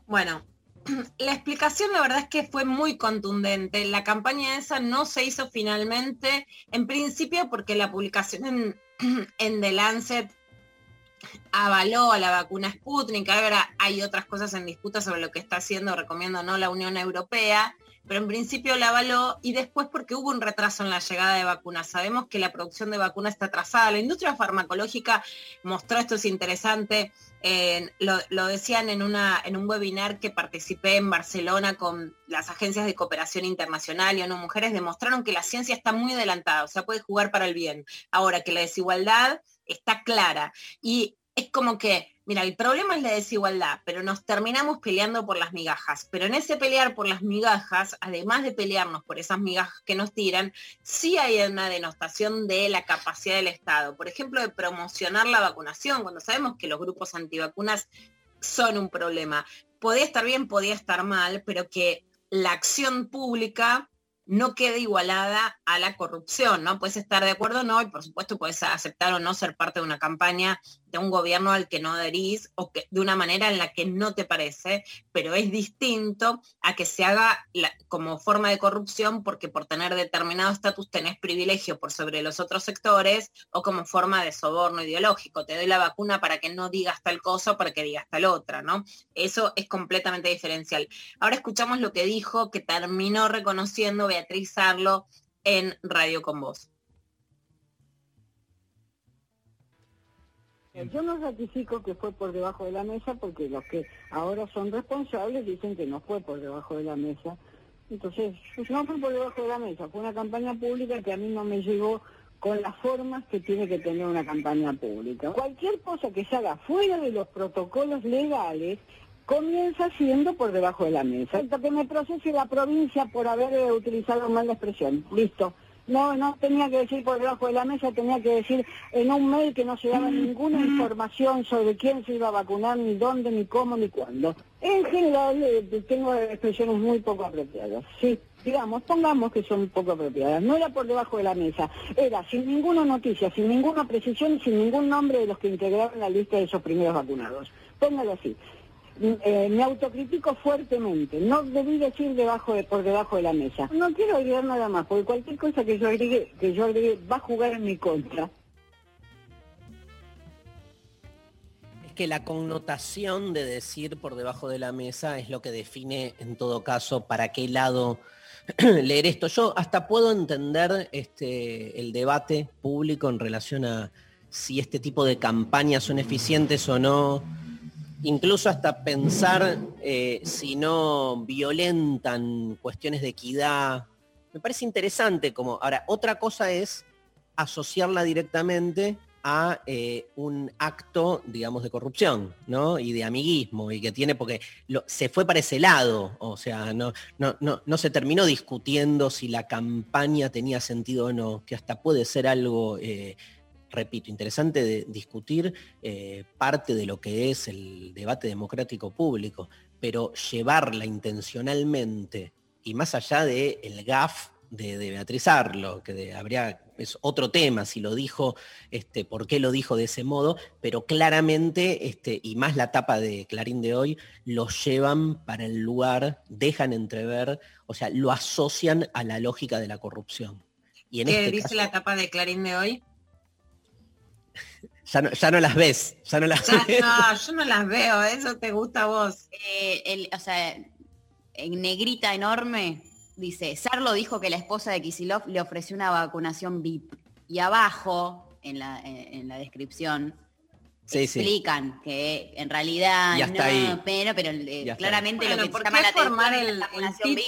Bueno, la explicación la verdad es que fue muy contundente. La campaña esa no se hizo finalmente, en principio porque la publicación en, en The Lancet avaló a la vacuna Sputnik. Ahora hay otras cosas en disputa sobre lo que está haciendo, recomiendo no la Unión Europea, pero en principio la avaló y después porque hubo un retraso en la llegada de vacunas. Sabemos que la producción de vacunas está atrasada. La industria farmacológica mostró, esto es interesante, lo, lo decían en, una, en un webinar que participé en Barcelona con las agencias de cooperación internacional y ONU Mujeres, demostraron que la ciencia está muy adelantada, o sea, puede jugar para el bien. Ahora que la desigualdad está clara y es como que, mira, el problema es la desigualdad, pero nos terminamos peleando por las migajas. Pero en ese pelear por las migajas, además de pelearnos por esas migajas que nos tiran, sí hay una denostación de la capacidad del Estado. Por ejemplo, de promocionar la vacunación, cuando sabemos que los grupos antivacunas son un problema. Podía estar bien, podía estar mal, pero que la acción pública no quede igualada a la corrupción, ¿no? Puedes estar de acuerdo o no, y por supuesto puedes aceptar o no ser parte de una campaña de un gobierno al que no adherís o que de una manera en la que no te parece, pero es distinto a que se haga como forma de corrupción porque por tener determinado estatus tenés privilegio por sobre los otros sectores o como forma de soborno ideológico. Te doy la vacuna para que no digas tal cosa o para que digas tal otra, ¿no? Eso es completamente diferencial. Ahora escuchamos lo que dijo, que terminó reconociendo Beatriz Arlo en Radio con Voz. Yo no ratifico que fue por debajo de la mesa porque los que ahora son responsables dicen que no fue por debajo de la mesa. Entonces, no fue por debajo de la mesa, fue una campaña pública que a mí no me llegó con las formas que tiene que tener una campaña pública. Cualquier cosa que se haga fuera de los protocolos legales comienza siendo por debajo de la mesa. Falta que me procese la provincia por haber utilizado mal la expresión. Listo. No, no tenía que decir por debajo de la mesa, tenía que decir en un mail que no se daba ninguna información sobre quién se iba a vacunar, ni dónde, ni cómo, ni cuándo. En general eh, tengo expresiones muy poco apropiadas. Sí, digamos, pongamos que son poco apropiadas. No era por debajo de la mesa, era sin ninguna noticia, sin ninguna precisión sin ningún nombre de los que integraron la lista de esos primeros vacunados. Póngalo así. Eh, me autocritico fuertemente. No debí decir por debajo de la mesa. No quiero agregar nada más, porque cualquier cosa que yo agregue, que yo agregue va a jugar en mi contra. Es que la connotación de decir por debajo de la mesa es lo que define en todo caso para qué lado leer esto. Yo hasta puedo entender este, el debate público en relación a si este tipo de campañas son eficientes o no, incluso hasta pensar eh, si no violentan cuestiones de equidad. Me parece interesante como, ahora, otra cosa es asociarla directamente a eh, un acto, digamos, de corrupción, ¿no? Y de amiguismo, y que tiene, porque lo- se fue para ese lado, o sea, no, no, no, no se terminó discutiendo si la campaña tenía sentido o no, que hasta puede ser algo, eh, repito, interesante de discutir eh, parte de lo que es el debate democrático público, pero llevarla intencionalmente y más allá del el GAF de, de Beatriz Arlo, que de- habría, es otro tema si lo dijo, este, por qué lo dijo de ese modo, pero claramente, este, y más la tapa de Clarín de hoy, lo llevan para el lugar, dejan entrever, o sea, lo asocian a la lógica de la corrupción. Y en ¿Qué este dice caso, la tapa de Clarín de hoy? Ya, no, ya no las ves, ya no las Ya, ves. no, yo no las veo, eso te gusta a vos. Eh, el- o sea, en negrita enorme, dice, Sarlo dijo que la esposa de Kisilov le ofreció una vacunación VIP. Y abajo, en la, en- en la descripción, Sí, sí. explican que en realidad Ya no, está ahí. pero, pero eh, claramente Bueno, lo que ¿por llama qué la formar el, VIP.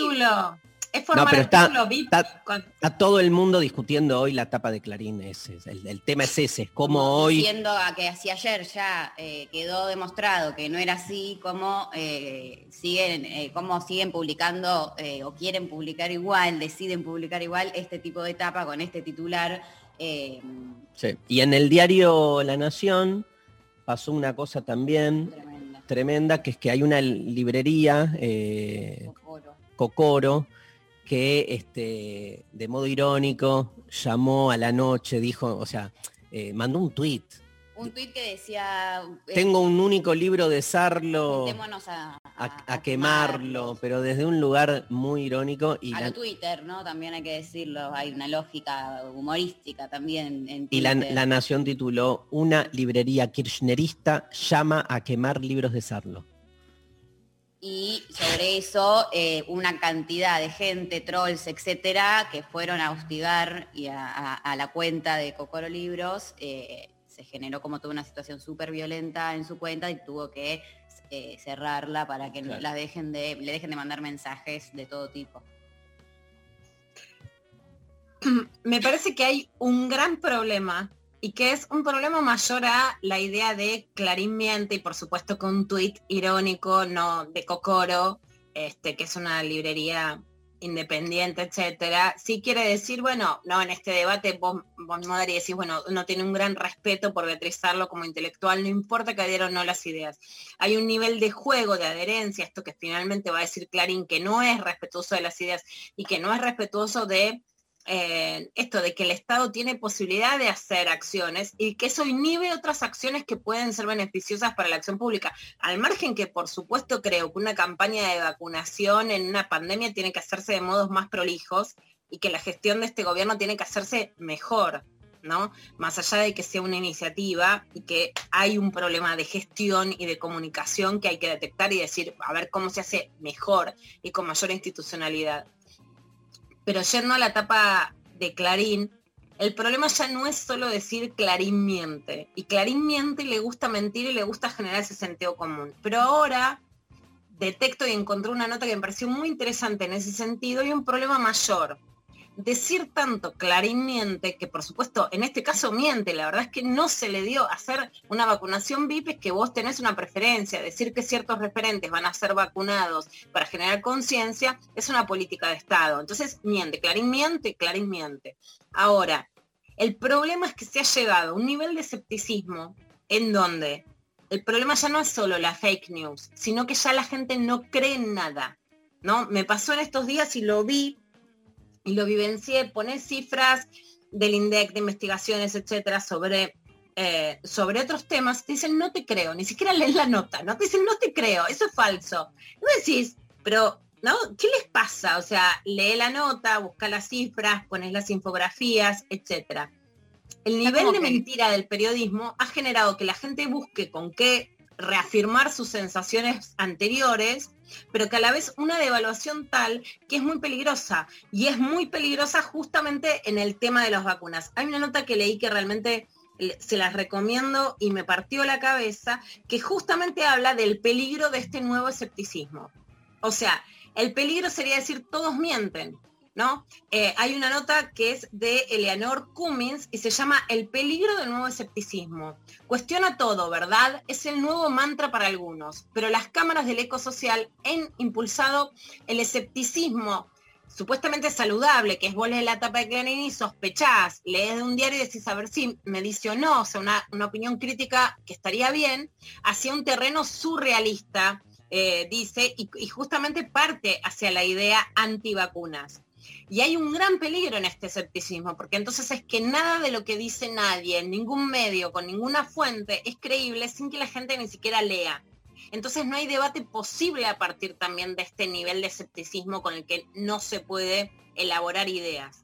Es No, pero está, está- con- está todo el mundo discutiendo hoy la tapa de Clarín. ese es el, el tema es ese, es como hoy... Diciendo a que así ayer ya eh, quedó demostrado que no era así, cómo eh, siguen, eh, cómo siguen publicando o quieren publicar igual, deciden publicar igual este tipo de etapa con este titular. Sí. Y en el diario La Nación pasó una cosa también tremenda, que es que hay una librería, Cocoro, que este, de modo irónico llamó a la noche, dijo, o sea, eh, mandó un tuit. un tuit que decía, eh, Tengo un único libro de Sarlo a, a, a quemarlo, pero desde un lugar muy irónico y a la, lo Twitter, ¿no? También hay que decirlo, hay una lógica humorística también en y la, la Nación tituló Una librería kirchnerista llama a quemar libros de Sarlo. Y sobre eso eh, una cantidad de gente, trolls, etcétera, que fueron a hostigar y a, a- a la cuenta de Cocoro Libros, eh, se generó como toda una situación súper violenta en su cuenta y tuvo que eh, cerrarla para que Claro. la dejen de, le dejen de mandar mensajes de todo tipo. me parece que hay un gran problema y que es un problema mayor a la idea de Clarín miente y por supuesto con un tuit irónico no de Cocoro, este, que es una librería independiente, etcétera, sí quiere decir, bueno, no, en este debate vos, vos Madre, decís, bueno, uno tiene un gran respeto por Beatriz Sarlo como intelectual, no importa que adhieran o no las ideas. Hay un nivel de juego, de adherencia, esto que finalmente va a decir Clarín, que no es respetuoso de las ideas y que no es respetuoso de esto de que el Estado tiene posibilidad de hacer acciones y que eso inhibe otras acciones que pueden ser beneficiosas para la acción pública. Al margen que, por supuesto, creo que una campaña de vacunación en una pandemia tiene que hacerse de modos más prolijos y que la gestión de este gobierno tiene que hacerse mejor. ¿no? Más allá de que sea una iniciativa y que hay un problema de gestión y de comunicación que hay que detectar y decir, a ver cómo se hace mejor y con mayor institucionalidad pero yendo a la etapa de Clarín, el problema ya no es solo decir Clarín miente. Y Clarín miente y le gusta mentir y le gusta generar ese sentido común. Pero ahora detecto y encontré una nota que me pareció muy interesante en ese sentido y un problema mayor. Decir tanto Clarín miente, que por supuesto en este caso miente, la verdad es que no se le dio hacer una vacunación VIP, es que vos tenés una preferencia, decir que ciertos referentes van a ser vacunados para generar conciencia, es una política de Estado. Entonces miente, Clarín miente, Clarín miente. Ahora, el problema es que se ha llegado a un nivel de escepticismo en donde el problema ya no es solo la fake news, sino que ya la gente no cree en nada. ¿no? Me pasó en estos días y lo vi y lo vivencié, poner cifras del INDEC, de investigaciones, etcétera, sobre, eh, sobre otros temas, te dicen no te creo, ni siquiera lees la nota, ¿no? Te dicen no te creo, eso es falso. Y vos decís, pero, ¿no? ¿Qué les pasa? O sea, lee la nota, busca las cifras, pones las infografías, etcétera. El nivel de que- mentira del periodismo ha generado que la gente busque con qué reafirmar sus sensaciones anteriores, pero que a la vez una devaluación tal que es muy peligrosa. Y es muy peligrosa justamente en el tema de las vacunas. Hay una nota que leí que realmente le- se las recomiendo y me partió la cabeza, que justamente habla del peligro de este nuevo escepticismo. O sea, el peligro sería decir todos mienten, ¿no? Eh, hay una nota que es de Eleanor Cummins y se llama El peligro del nuevo escepticismo. Cuestiona todo, ¿verdad? Es el nuevo mantra para algunos, pero las cámaras del eco social han impulsado el escepticismo supuestamente saludable, que es vos lees la tapa de Clarín y sospechás, lees de un diario y decís a ver si me dice o no, o sea, una, una opinión crítica que estaría bien, hacia un terreno surrealista, eh, dice, y, y justamente parte hacia la idea antivacunas. Y hay un gran peligro en este escepticismo, porque entonces es que nada de lo que dice nadie, en ningún medio, con ninguna fuente, es creíble sin que la gente ni siquiera lea. Entonces no hay debate posible a partir también de este nivel de escepticismo con el que no se puede elaborar ideas.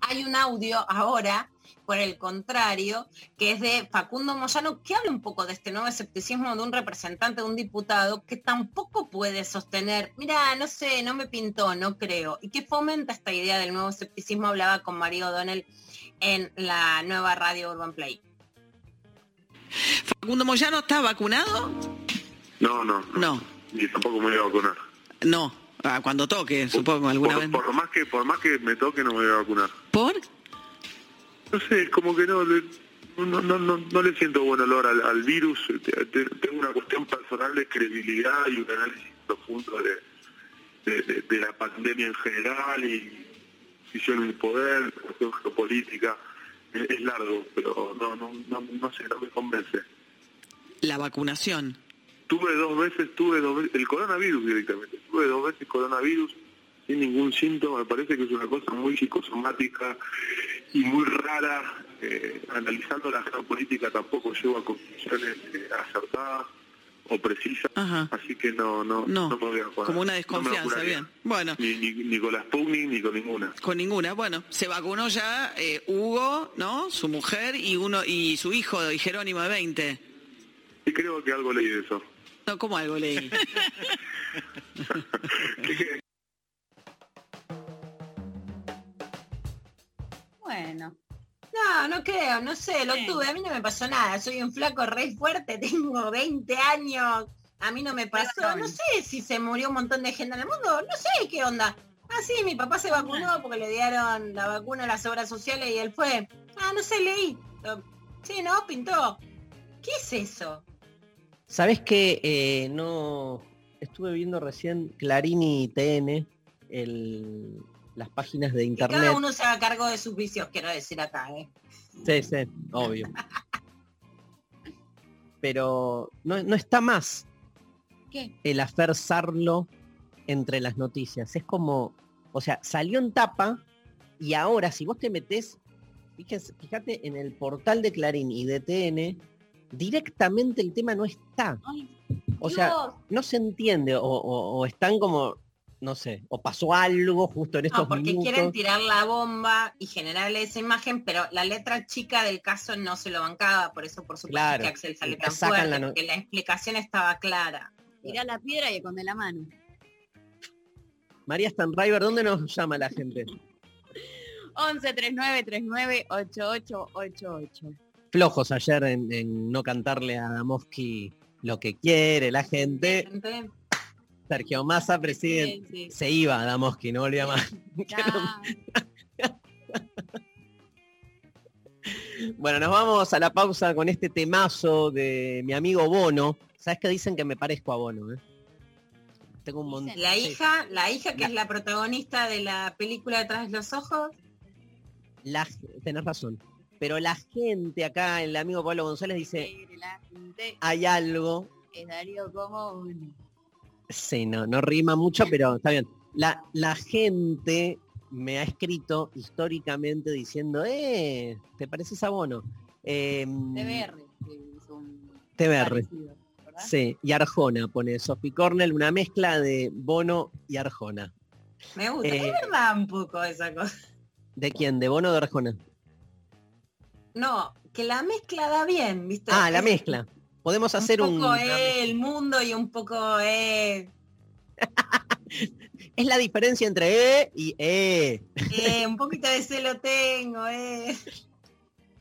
Hay un audio ahora, por el contrario, que es de Facundo Moyano, que habla un poco de este nuevo escepticismo de un representante, de un diputado, que tampoco puede sostener, mira, no sé, no me pintó, no creo, y que fomenta esta idea del nuevo escepticismo, hablaba con Mario O'Donnell en la nueva radio Urban Play. ¿Facundo Moyano está vacunado? No, no. No. Y tampoco me voy a vacunar. No. Ah, cuando toque, supongo, alguna por, vez. Por más que por más que me toque no me voy a vacunar. ¿Por? No sé, es como que no le, no, no, no, no le siento buen olor al, al virus. Te- te- Tengo una cuestión personal de credibilidad y un análisis profundo de, de, de- de la pandemia en general y posición en el poder, cuestión geopolítica. Es, es largo, pero no, no, no, no sé, no me convence. La vacunación. Tuve dos veces, tuve dos veces, el coronavirus directamente, tuve dos veces coronavirus sin ningún síntoma, me parece que es una cosa muy psicosomática y muy rara, eh, analizando la geopolítica tampoco llego a conclusiones eh, acertadas o precisas, así que no, no, No, no me voy a vacunar. Como una desconfianza, bien. Bueno, Ni, ni, ni con la Sputnik ni con ninguna. con ninguna. Bueno, se vacunó ya eh, Hugo, ¿no? Su mujer y uno y su hijo, y Jerónimo de 20. Y creo que algo leí de eso. No, como algo leí. Bueno. No, no creo, no sé, lo tuve, a mí no me pasó nada, soy un flaco re fuerte, tengo 20 años, a mí no me pasó, no sé si se murió un montón de gente en el mundo, no sé qué onda. Ah, sí, mi papá se vacunó porque le dieron la vacuna a las obras sociales y él fue. Ah, no sé, leí. Sí, no, pintó. ¿Qué es eso? ¿Sabés que eh, no estuve viendo recién Clarín y TN, el- las páginas de internet? cada uno se haga cargo de sus vicios, quiero decir acá, ¿eh? Sí, sí, obvio. Pero no, no está más ¿Qué? el aferzarlo entre las noticias. Es como, o sea, salió en tapa y ahora si vos te metés, fíjese- fíjate en el portal de Clarín y de TN, directamente el tema no está. O sea, no se entiende o, o- o están como, no sé, o pasó algo justo en estos No, porque minutos. quieren tirar la bomba y generarle esa imagen, pero la letra chica del caso no se lo bancaba, por eso por supuesto Claro, que Axel sale tan fuerte, la no- porque la explicación estaba clara. Tirá la piedra y esconde la mano. María Stanriver, ¿dónde nos llama la gente? 11 39 39 8888. Flojos ayer en, en no cantarle a Damoski lo que quiere la gente. Sergio Massa, presidente, Sí, sí. se iba a Damoski, no volvía más. Bueno, nos vamos a la pausa con este temazo de mi amigo Bono. ¿Sabes que dicen que me parezco a Bono? eh? Tengo un montón. La hija, la hija que es la protagonista de la película Detrás de los Ojos, La, tenés razón. Pero la gente acá, el amigo Pablo González dice, hay algo. es Darío como. Sí, no, no rima mucho, pero está bien. La, la gente me ha escrito históricamente diciendo, eh, ¿te pareces a Bono? Eh, TBR. es un TBR. Sí, y Arjona pone Sophie Cornell, una mezcla de Bono y Arjona. me gusta, Eh, es verdad un poco esa cosa. ¿De quién? ¿De Bono o de Arjona? No, que la mezcla da bien, ¿viste? Ah, la mezcla. Podemos hacer un un... poco eh, el mundo y un poco eh, Es la diferencia entre E y E. eh, un poquito de celo tengo, eh.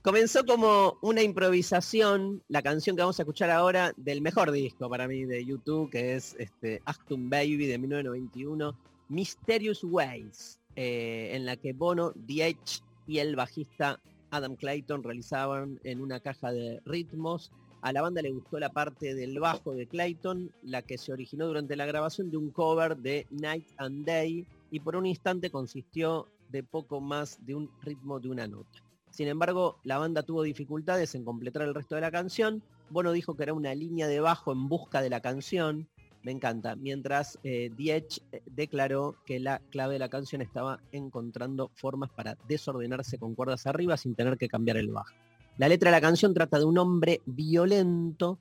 Comenzó como una improvisación, la canción que vamos a escuchar ahora del mejor disco para mí de YouTube, que es este Actum Baby de 1991, Mysterious Ways, eh, en la que Bono, DH y el bajista Adam Clayton realizaban en una caja de ritmos. A la banda le gustó la parte del bajo de Clayton, la que se originó durante la grabación de un cover de Night and Day y por un instante consistió de poco más de un ritmo de una nota. Sin embargo, la banda tuvo dificultades en completar el resto de la canción. Bono dijo que era una línea de bajo en busca de la canción Me encanta. Mientras eh, Diech eh, declaró que la clave de la canción estaba encontrando formas para desordenarse con cuerdas arriba sin tener que cambiar el bajo. La letra de la canción trata de un hombre violento.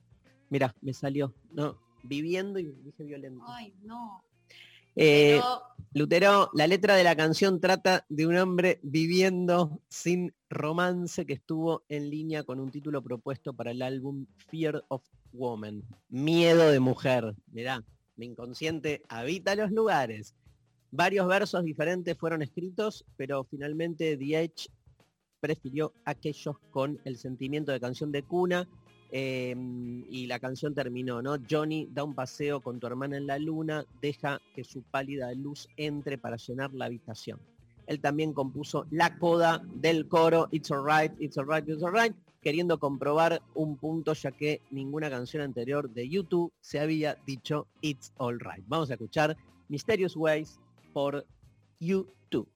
Mira, me salió, no, viviendo y dije violento. Ay, no. Eh, Pero- Lutero, la letra de la canción trata de un hombre viviendo sin romance que estuvo en línea con un título propuesto para el álbum Fear of Woman, Miedo de Mujer. Mirá, mi inconsciente habita los lugares. Varios versos diferentes fueron escritos, pero finalmente The Edge prefirió aquellos con el sentimiento de canción de cuna eh, y la canción terminó, ¿no? Johnny da un paseo con tu hermana en la luna, deja que su pálida luz entre para llenar la habitación. Él también compuso la coda del coro It's alright, it's alright, it's alright, queriendo comprobar un punto ya que ninguna canción anterior de YouTube se había dicho It's alright. Vamos a escuchar Mysterious Ways por YouTube.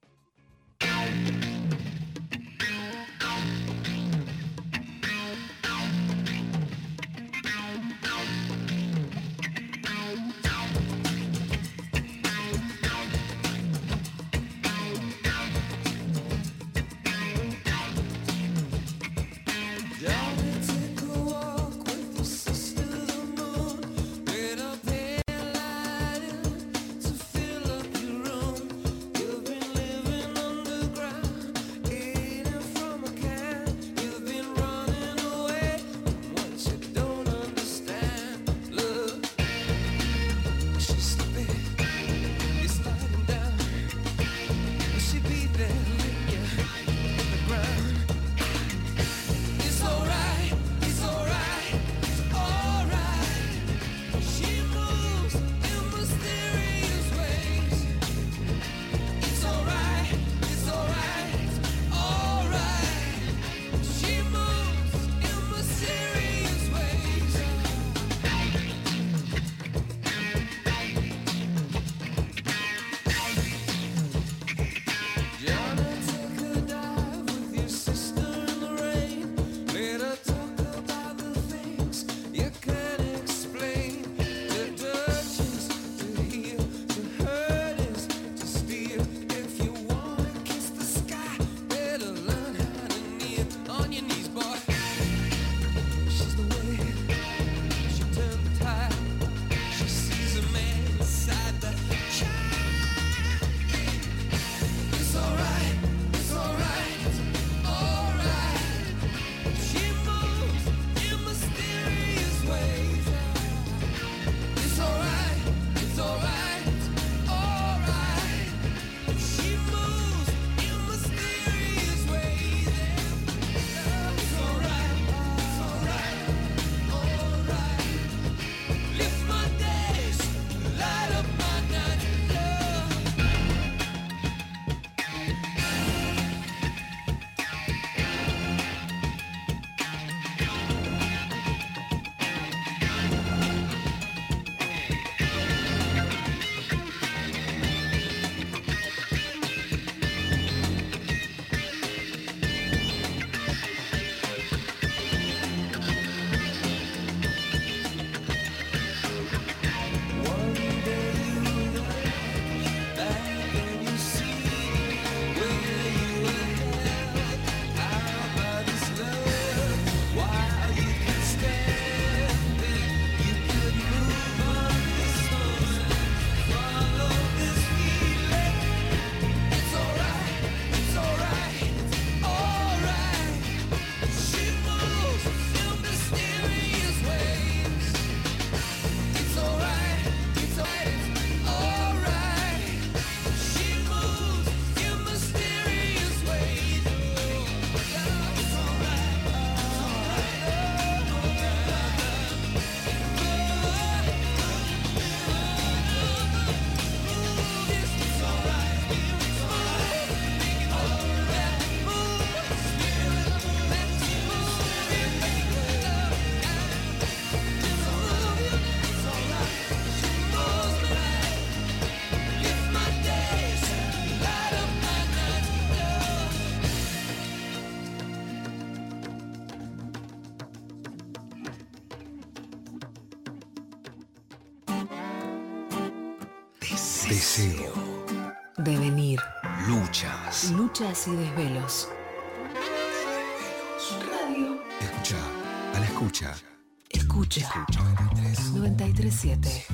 Y desvelos. Radio. Escucha. A la escucha. Escucha. 937.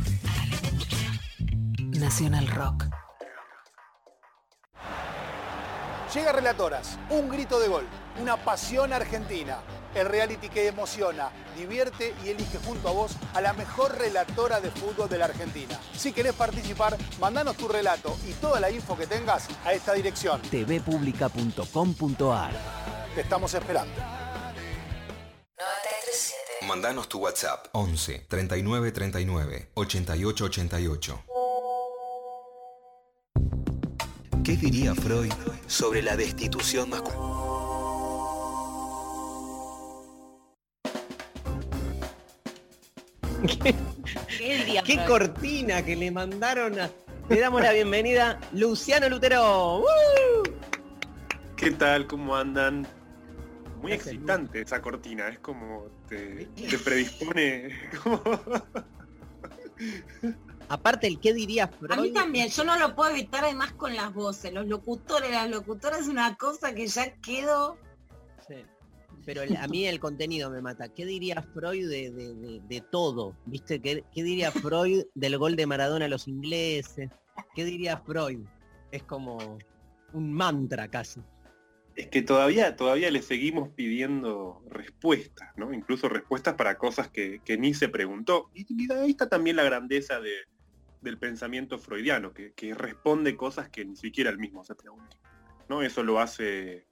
Nacional Rock. Llega Relatoras, un grito de gol, una pasión argentina. El reality que emociona, divierte y elige junto a vos a la mejor relatora de fútbol de la Argentina. Si querés participar, mandanos tu relato y toda la info que tengas a esta dirección. tvpublica.com.ar Te estamos esperando. Mandanos tu WhatsApp 11 39 39 88 88. ¿Qué diría Freud sobre la destitución masculina? ¿Qué, cortina que le mandaron a... Le damos la bienvenida, Luciano Lutero. ¿Qué tal? ¿Cómo andan? Muy excitante esa cortina, es como te, te predispone. como- Aparte, el qué diría Freud. A mí también, yo no lo puedo evitar además con las voces, los locutores, las locutoras es una cosa que ya quedo. Pero a mí el contenido me mata. ¿Qué diría Freud de, de- todo? ¿Viste? ¿Qué, qué diría Freud del gol de Maradona a los ingleses? ¿Qué diría Freud? Es como un mantra casi. Es que todavía, todavía le seguimos pidiendo respuestas, ¿no? Incluso respuestas para cosas que, que ni se preguntó. Y, ahí está también la grandeza de- del pensamiento freudiano, que, que responde cosas que ni siquiera él mismo se preguntó. ¿no? Eso lo hace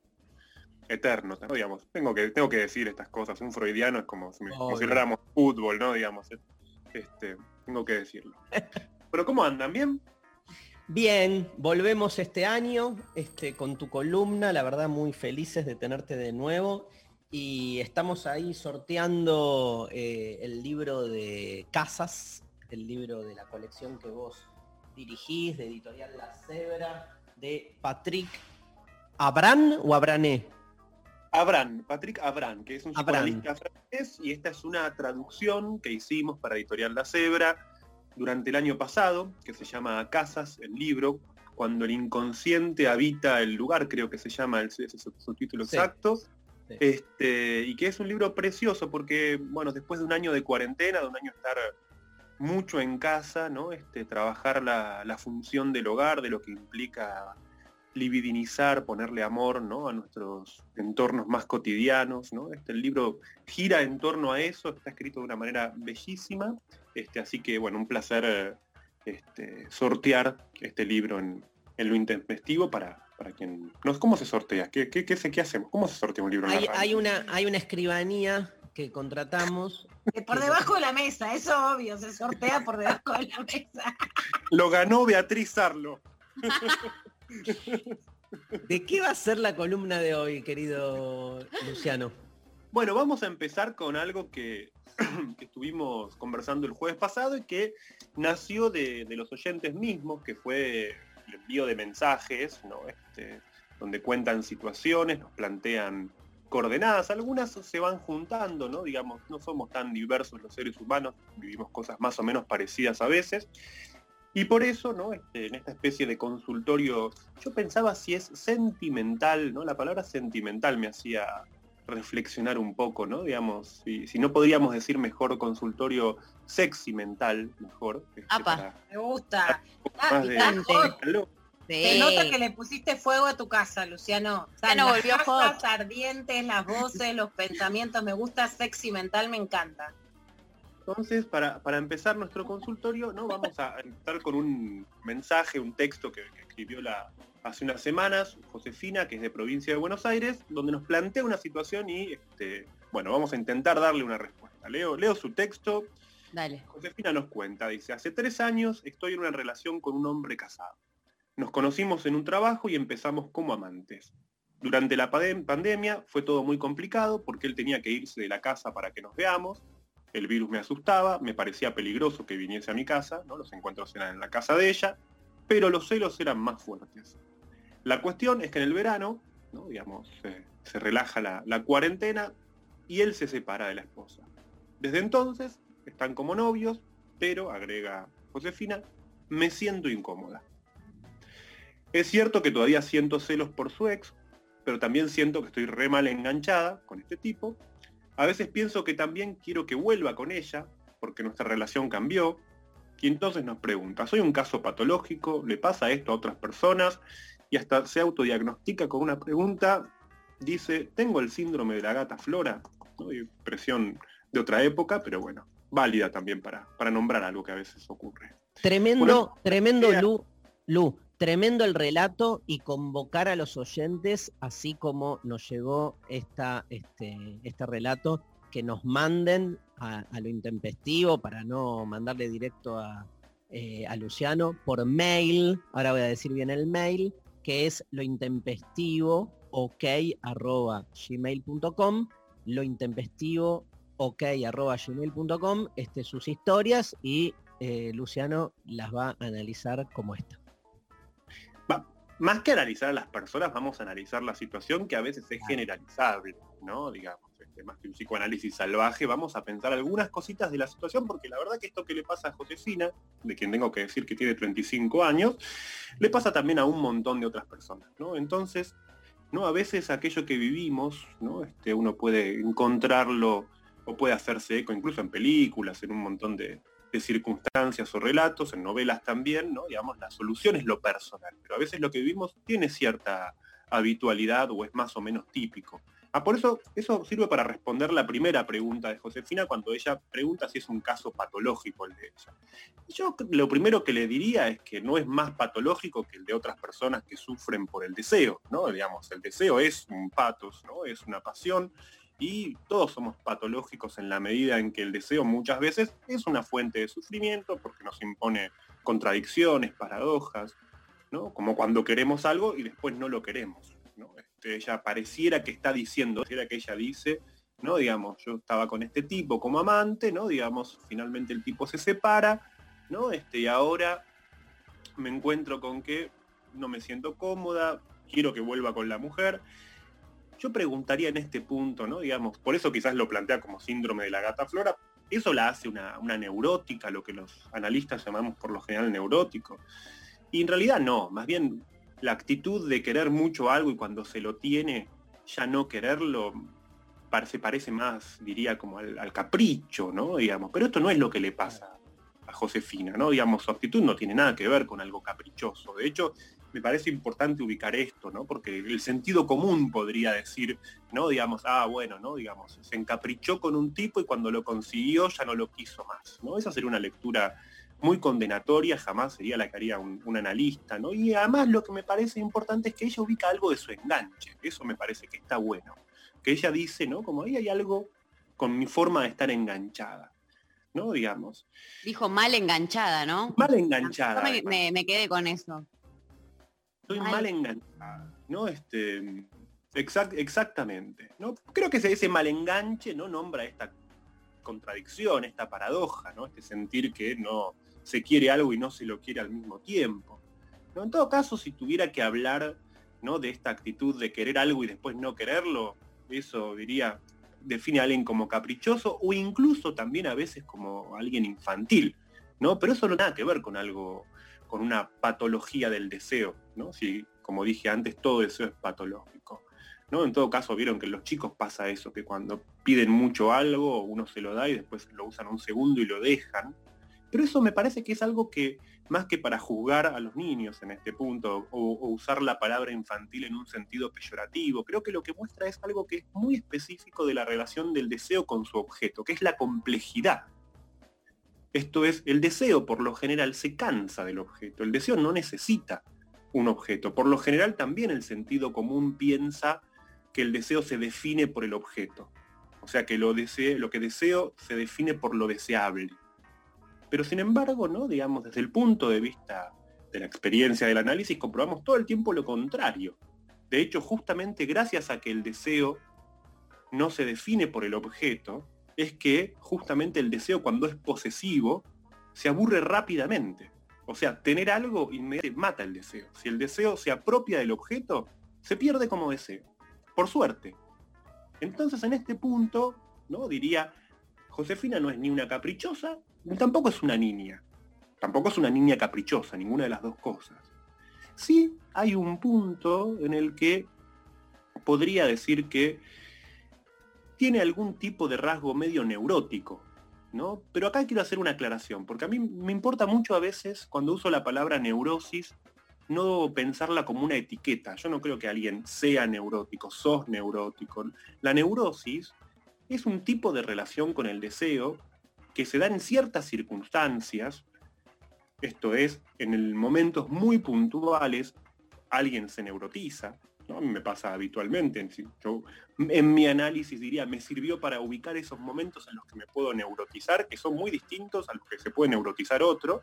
eterno, ¿no? digamos. Tengo que, tengo que decir estas cosas. Un freudiano es como si, me- como si Obvio. habláramos fútbol, ¿no? Digamos. Este, tengo que decirlo. Pero ¿cómo andan? ¿Bien? Bien, volvemos este año este, con tu columna, la verdad muy felices de tenerte de nuevo y estamos ahí sorteando eh, el libro de Casas, el libro de la colección que vos dirigís, de Editorial La Cebra, de Patrick Abran o Abrané. Abran, Patrick Abran, que es un psicoanalista francés y esta es una traducción que hicimos para Editorial La Cebra durante el año pasado, que se llama Casas, el libro, cuando el inconsciente habita el lugar, creo que se llama, el, ese es su, su título Sí. exacto, Sí. este, y que es un libro precioso porque, bueno, después de un año de cuarentena, de un año estar mucho en casa, ¿no? Este, trabajar la, la función del hogar, de lo que implica libidinizar, ponerle amor ¿no? a nuestros entornos más cotidianos. ¿no? Este, el libro gira en torno a eso, está escrito de una manera bellísima, este, así que bueno, un placer eh, este, sortear este libro en, en lo intempestivo para, para quien... No, ¿Cómo se sortea? ¿Qué, qué, qué, se- qué hacemos? ¿Cómo se sortea un libro? en Hay, una, hay una escribanía que contratamos. Que por debajo de la mesa, eso obvio, se sortea por debajo de la mesa. Lo ganó Beatriz Arlo. ¿De qué va a ser la columna de hoy, querido Luciano? Bueno, vamos a empezar con algo que, que estuvimos conversando el jueves pasado y que nació de, los oyentes mismos, que fue el envío de mensajes, ¿no? Este, donde cuentan situaciones, nos plantean coordenadas, algunas se van juntando, ¿no? Digamos, no somos tan diversos los seres humanos, vivimos cosas más o menos parecidas a veces. Y por eso, ¿no? Este, en esta especie de consultorio, yo pensaba si es sentimental, ¿no? La palabra sentimental me hacía reflexionar un poco, ¿no? Digamos, si, si no podríamos decir mejor consultorio sexy mental, mejor. este, Apa. para Me gusta. más de- picante. Aló. Se nota que le pusiste fuego a tu casa, Luciano. O sea, Ya no las volvió ardientes, las voces, los pensamientos, me gusta sexy mental, me encanta. Entonces, para, para empezar nuestro consultorio, ¿no? Vamos a empezar con un mensaje, un texto que, que escribió la, hace unas semanas Josefina, que es de provincia de Buenos Aires, donde nos plantea una situación y, este, bueno, vamos a intentar darle una respuesta. Leo, leo su texto. Dale. Josefina nos cuenta, dice, hace tres años estoy en una relación con un hombre casado. Nos conocimos en un trabajo y empezamos como amantes. Durante la pandemia fue todo muy complicado porque él tenía que irse de la casa para que nos veamos. El virus me asustaba, me parecía peligroso que viniese a mi casa, ¿no? los encuentros eran en la casa de ella, pero los celos eran más fuertes. La cuestión es que en el verano, ¿no? digamos, se relaja la, la cuarentena y él se separa de la esposa. Desde entonces están como novios, pero, agrega Josefina, me siento incómoda. Es cierto que todavía siento celos por su ex, pero también siento que estoy re mal enganchada con este tipo. A veces pienso que también quiero que vuelva con ella, porque nuestra relación cambió. Y entonces nos pregunta, ¿soy un caso patológico? ¿Le pasa esto a otras personas? Y hasta se autodiagnostica con una pregunta, dice, ¿tengo el síndrome de la gata Flora? ¿No? De otra época, pero bueno, válida también para, para nombrar algo que a veces ocurre. Tremendo, Bueno, tremendo, era- Lu, Lu, tremendo el relato y convocar a los oyentes, así como nos llegó esta, este, este relato, que nos manden a, lo intempestivo para no mandarle directo a, eh, a Luciano por mail, ahora voy a decir bien el mail, que es lo intempestivo ok arroba gmail.com, lo intempestivo ok arroba gmail.com, este, sus historias y eh, Luciano las va a analizar como esta. Más que analizar a las personas, vamos a analizar la situación que a veces es generalizable, ¿no? Digamos, este, más que un psicoanálisis salvaje, vamos a pensar algunas cositas de la situación, porque la verdad que esto que le pasa a Josefina, de quien tengo que decir que tiene 35 años, le pasa también a un montón de otras personas, ¿no? Entonces, ¿no? A veces aquello que vivimos, ¿no? Este, uno puede encontrarlo o puede hacerse eco incluso en películas, en un montón de, de circunstancias o relatos, en novelas también, ¿no? Digamos, la solución es lo personal, pero a veces lo que vivimos tiene cierta habitualidad o es más o menos típico. Ah, por eso eso sirve para responder la primera pregunta de Josefina cuando ella pregunta si es un caso patológico el de ella. Yo lo primero que le diría es que no es más patológico que el de otras personas que sufren por el deseo, ¿no? Digamos, el deseo es un patos, ¿no? Es una pasión y todos somos patológicos en la medida en que el deseo muchas veces es una fuente de sufrimiento porque nos impone contradicciones, paradojas, ¿no? Como cuando queremos algo y después no lo queremos, ¿no? Este, ella pareciera que está diciendo, pareciera que ella dice, ¿no? Digamos, yo estaba con este tipo como amante, ¿no? Digamos, finalmente el tipo se separa, ¿no? Este, y ahora me encuentro con que no me siento cómoda, quiero que vuelva con la mujer. Yo preguntaría en este punto, ¿no? Digamos, por eso quizás lo plantea como síndrome de la gata flora, eso la hace una, una neurótica, lo que los analistas llamamos por lo general neurótico. Y en realidad no, más bien la actitud de querer mucho algo y cuando se lo tiene ya no quererlo, parece, parece más, diría, como al, al capricho, ¿no? Digamos, pero esto no es lo que le pasa a Josefina, ¿no? Digamos, su actitud no tiene nada que ver con algo caprichoso. De hecho, me parece importante ubicar esto, ¿no? Porque el sentido común podría decir, ¿no? Digamos, ah, bueno, ¿no? Digamos, se encaprichó con un tipo y cuando lo consiguió ya no lo quiso más, ¿no? Esa sería una lectura muy condenatoria, jamás sería la que haría un, un analista, ¿no? Y además lo que me parece importante es que ella ubica algo de su enganche, eso me parece que está bueno. Que ella dice, ¿no? Como ahí hay algo con mi forma de estar enganchada, ¿no? Digamos. Dijo mal enganchada, ¿no? Mal enganchada. Yo me, además. me- me quedé con eso. Estoy Mal. mal enganchada, ¿no? Este, exact- exactamente, ¿no? Creo que ese, mal enganche no nombra esta contradicción, esta paradoja, ¿no? Este sentir que no se quiere algo y no se lo quiere al mismo tiempo. ¿no? En todo caso, si tuviera que hablar ¿no? de esta actitud de querer algo y después no quererlo, eso diría, define a alguien como caprichoso o incluso también a veces como alguien infantil, ¿no? Pero eso no tiene nada que ver con algo, con una patología del deseo, ¿no? Si, como dije antes, todo deseo es patológico. ¿no? En todo caso, vieron que en los chicos pasa eso, que cuando piden mucho algo, uno se lo da y después lo usan un segundo y lo dejan. Pero eso me parece que es algo que, más que para juzgar a los niños en este punto, o, o usar la palabra infantil en un sentido peyorativo, creo que lo que muestra es algo que es muy específico de la relación del deseo con su objeto, que es la complejidad. Esto es, el deseo por lo general se cansa del objeto, el deseo no necesita un objeto. Por lo general también el sentido común piensa que el deseo se define por el objeto. O sea que lo, desee, lo que deseo se define por lo deseable. Pero sin embargo, ¿no? Digamos, desde el punto de vista de la experiencia del análisis, comprobamos todo el tiempo lo contrario. De hecho, justamente gracias a que el deseo no se define por el objeto, es que justamente el deseo cuando es posesivo se aburre rápidamente. O sea, tener algo inmediatamente mata el deseo. Si el deseo se apropia del objeto, se pierde como deseo. Por suerte. Entonces en este punto, ¿no? Diría, Josefina no es ni una caprichosa, ni tampoco es una niña. Tampoco es una niña caprichosa, ninguna de las dos cosas. Sí hay un punto en el que podría decir que tiene algún tipo de rasgo medio neurótico, ¿no? Pero acá quiero hacer una aclaración, porque a mí me importa mucho a veces cuando uso la palabra neurosis no pensarla como una etiqueta. Yo no creo que alguien sea neurótico, sos neurótico. La neurosis es un tipo de relación con el deseo que se da en ciertas circunstancias, esto es, en momentos muy puntuales, alguien se neurotiza, ¿no? Me pasa habitualmente. En, yo, en mi análisis diría, me sirvió para ubicar esos momentos en los que me puedo neurotizar, que son muy distintos a los que se puede neurotizar otro.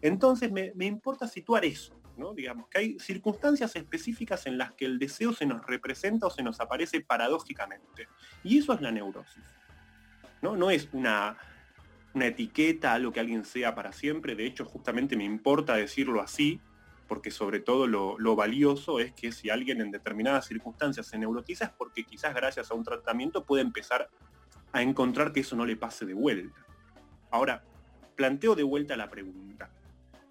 Entonces me, me importa situar eso, ¿no? Digamos, que hay circunstancias específicas en las que el deseo se nos representa o se nos aparece paradójicamente. Y eso es la neurosis. No, no es una, una etiqueta, algo que alguien sea para siempre. De hecho, justamente me importa decirlo así, porque sobre todo lo, valioso es que si alguien en determinadas circunstancias se neurotiza es porque quizás gracias a un tratamiento puede empezar a encontrar que eso no le pase de vuelta. Ahora, planteo de vuelta la pregunta.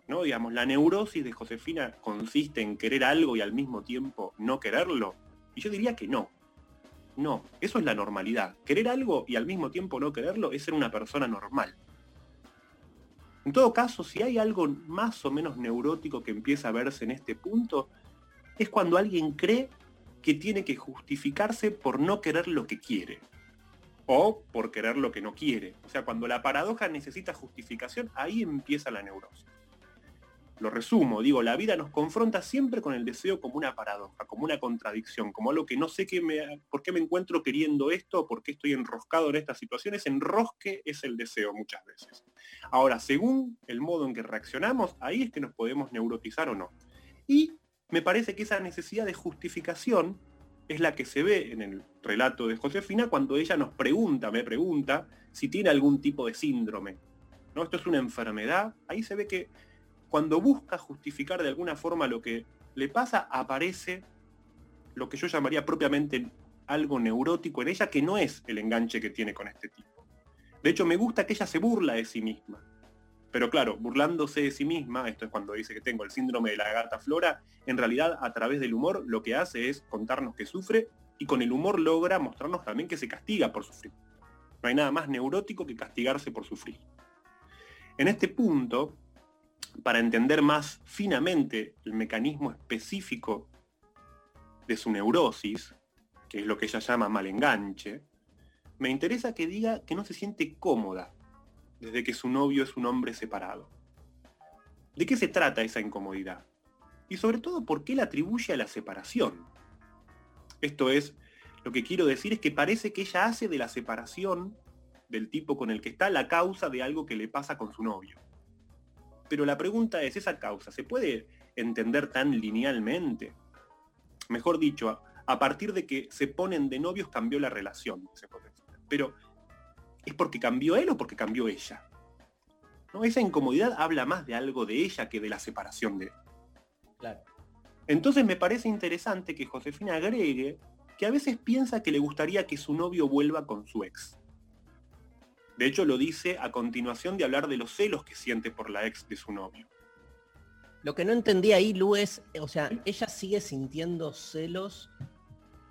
¿no? Digamos, la neurosis de Josefina consiste en querer algo y al mismo tiempo no quererlo. Y yo diría que no. No, eso es la normalidad. Querer algo y al mismo tiempo no quererlo es ser una persona normal. En todo caso, si hay algo más o menos neurótico que empieza a verse en este punto, es cuando alguien cree que tiene que justificarse por no querer lo que quiere o por querer lo que no quiere. O sea, cuando la paradoja necesita justificación, ahí empieza la neurosis. Lo resumo, digo, la vida nos confronta siempre con el deseo como una paradoja, como una contradicción, como algo que no sé qué me, por qué me encuentro queriendo esto, por qué estoy enroscado en estas situaciones. Enrosque es el deseo muchas veces. Ahora, según el modo en que reaccionamos, ahí es que nos podemos neurotizar o no. Y me parece que esa necesidad de justificación es la que se ve en el relato de Josefina cuando ella nos pregunta, me pregunta, si tiene algún tipo de síndrome. ¿No? Esto es una enfermedad. Ahí se ve que cuando busca justificar de alguna forma lo que le pasa, aparece lo que yo llamaría propiamente algo neurótico en ella, que no es el enganche que tiene con este tipo. De hecho, me gusta que ella se burla de sí misma. Pero claro, burlándose de sí misma, esto es cuando dice que tengo el síndrome de la gata flora, en realidad a través del humor lo que hace es contarnos que sufre y con el humor logra mostrarnos también que se castiga por sufrir. No hay nada más neurótico que castigarse por sufrir. En este punto, para entender más finamente el mecanismo específico de su neurosis, que es lo que ella llama mal enganche, me interesa que diga que no se siente cómoda desde que su novio es un hombre separado. ¿De qué se trata esa incomodidad? Y sobre todo, ¿por qué la atribuye a la separación? Esto es, lo que quiero decir es que parece que ella hace de la separación del tipo con el que está la causa de algo que le pasa con su novio. Pero la pregunta es, ¿esa causa se puede entender tan linealmente? Mejor dicho, a partir de que se ponen de novios cambió la relación. Pero, ¿es porque cambió él o porque cambió ella? ¿No? Esa incomodidad habla más de algo de ella que de la separación de él. Claro. Entonces me parece interesante que Josefina agregue que a veces piensa que le gustaría que su novio vuelva con su ex. De hecho, lo dice a continuación de hablar de los celos que siente por la ex de su novio. Lo que no entendí ahí, Lu, es, o sea, ella sigue sintiendo celos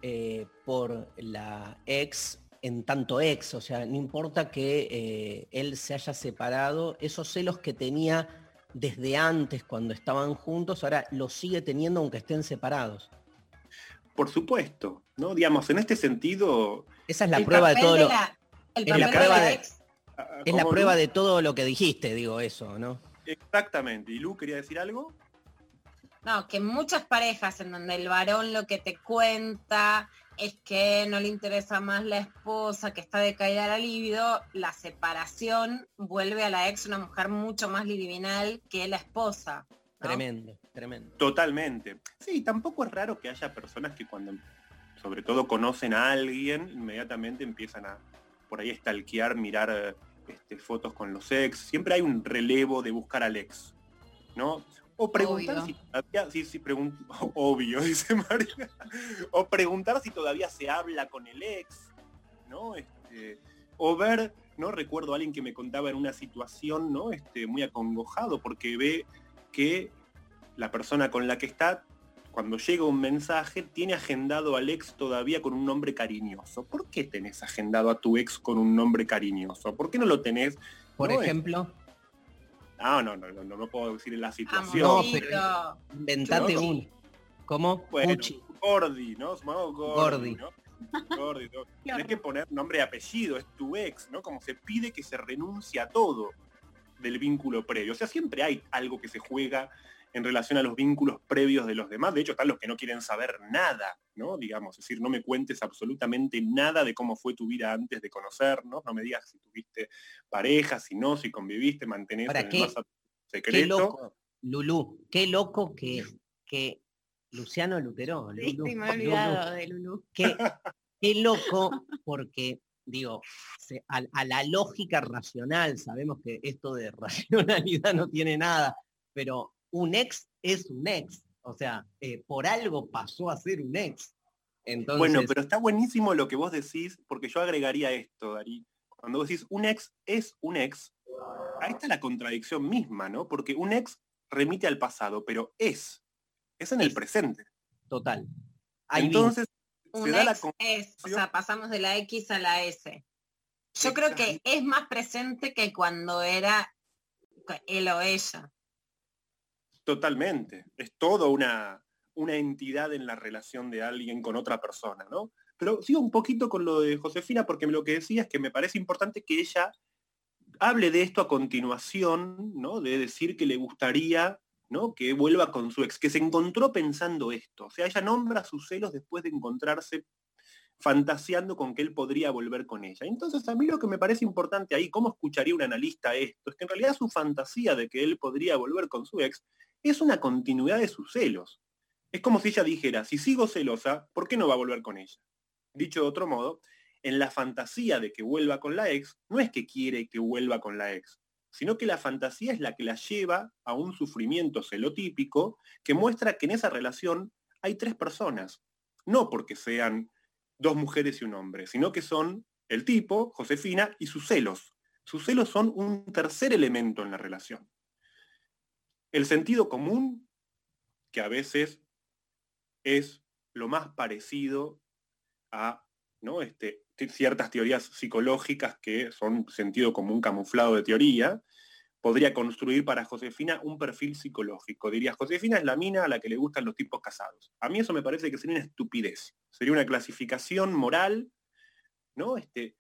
eh, por la ex en tanto ex, o sea, no importa que eh, él se haya separado, esos celos que tenía desde antes cuando estaban juntos, ahora los sigue teniendo aunque estén separados. Por supuesto, ¿no? Digamos, en este sentido... Esa es la prueba de todo lo... La, el es la prueba de la de, ex. es la ¿Cómo, prueba Lu? de todo lo que dijiste, digo eso, ¿no? Exactamente. ¿Y Lu quería decir algo? No, que muchas parejas en donde el varón lo que te cuenta es que no le interesa más la esposa, que está decaída la libido, la separación vuelve a la ex una mujer mucho más libivinal que la esposa. ¿no? Tremendo, tremendo. Totalmente. Sí, tampoco es raro que haya personas que cuando sobre todo conocen a alguien, inmediatamente empiezan a por ahí stalkear, mirar este, fotos con los ex. Siempre hay un relevo de buscar al ex. ¿No? O preguntar Obvio. si todavía, sí, sí, pregun- obvio, dice María. O preguntar si todavía se habla con el ex, ¿no? Este, o ver ¿no? Recuerdo a alguien que me contaba en una situación, ¿no? Este, muy acongojado porque ve que la persona con la que está, cuando llega un mensaje, tiene agendado al ex todavía con un nombre cariñoso. ¿Por qué tenés agendado a tu ex con un nombre cariñoso? ¿Por qué no lo tenés? Por no, ejemplo. Ah, no, no, no, no, no puedo decir en la situación. No, pero inventate ¿No? un. ¿Cómo? Bueno. Gordi, ¿no? Gordi, Gordi. ¿no? Gordi, ¿no? Tenés que poner nombre y apellido, es tu ex, ¿no? Como se pide que se renuncie a todo del vínculo previo. O sea, siempre hay algo que se juega en relación a los vínculos previos de los demás. De hecho, están los que no quieren saber nada, ¿no? Digamos, es decir, no me cuentes absolutamente nada de cómo fue tu vida antes de conocernos, no me digas si tuviste pareja, si no, si conviviste, mantenés Ahora, en el ¿qué- Qué secreto. loco, Lulú, qué loco que, que Luciano Lutero, Sí, Lulú, sí, me he olvidado Lulú, de Lulú. qué, qué loco porque, digo, se- a, a la lógica racional, sabemos que esto de racionalidad no tiene nada, pero un ex es un ex, o sea, eh, por algo pasó a ser un ex. Entonces, Bueno, pero está buenísimo lo que vos decís, porque yo agregaría esto, Darí. Cuando vos decís un ex es un ex, ahí está la contradicción misma, ¿no? Porque un ex remite al pasado, pero es. Es en el presente. total. Entonces, Un se da la ex es, o sea, pasamos de la X a la S. Yo creo que es más presente que cuando era él o ella. Totalmente. Es todo una, una entidad en la relación de alguien con otra persona, ¿no? Pero sigo un poquito con lo de Josefina, porque lo que decía es que me parece importante que ella hable de esto a continuación, ¿no? De decir que le gustaría, ¿no? Que vuelva con su ex, que se encontró pensando esto. O sea, ella nombra sus celos después de encontrarse fantaseando con que él podría volver con ella. Entonces a mí lo que me parece importante ahí, cómo escucharía un analista esto, es que en realidad su fantasía de que él podría volver con su ex es una continuidad de sus celos. Es como si ella dijera, si sigo celosa, ¿por qué no va a volver con ella? Dicho de otro modo, en la fantasía de que vuelva con la ex, no es que quiere que vuelva con la ex, sino que la fantasía es la que la lleva a un sufrimiento celotípico que muestra que en esa relación hay tres personas, no porque sean dos mujeres y un hombre, sino que son el tipo, Josefina, y sus celos. Sus celos son un tercer elemento en la relación. El sentido común, que a veces es lo más parecido a ¿no? este, ciertas teorías psicológicas que son sentido común camuflado de teoría, podría construir para Josefina un perfil psicológico. Diría, Josefina es la mina a la que le gustan los tipos casados. A mí eso me parece que sería una estupidez. Sería una clasificación moral, ¿no? Este,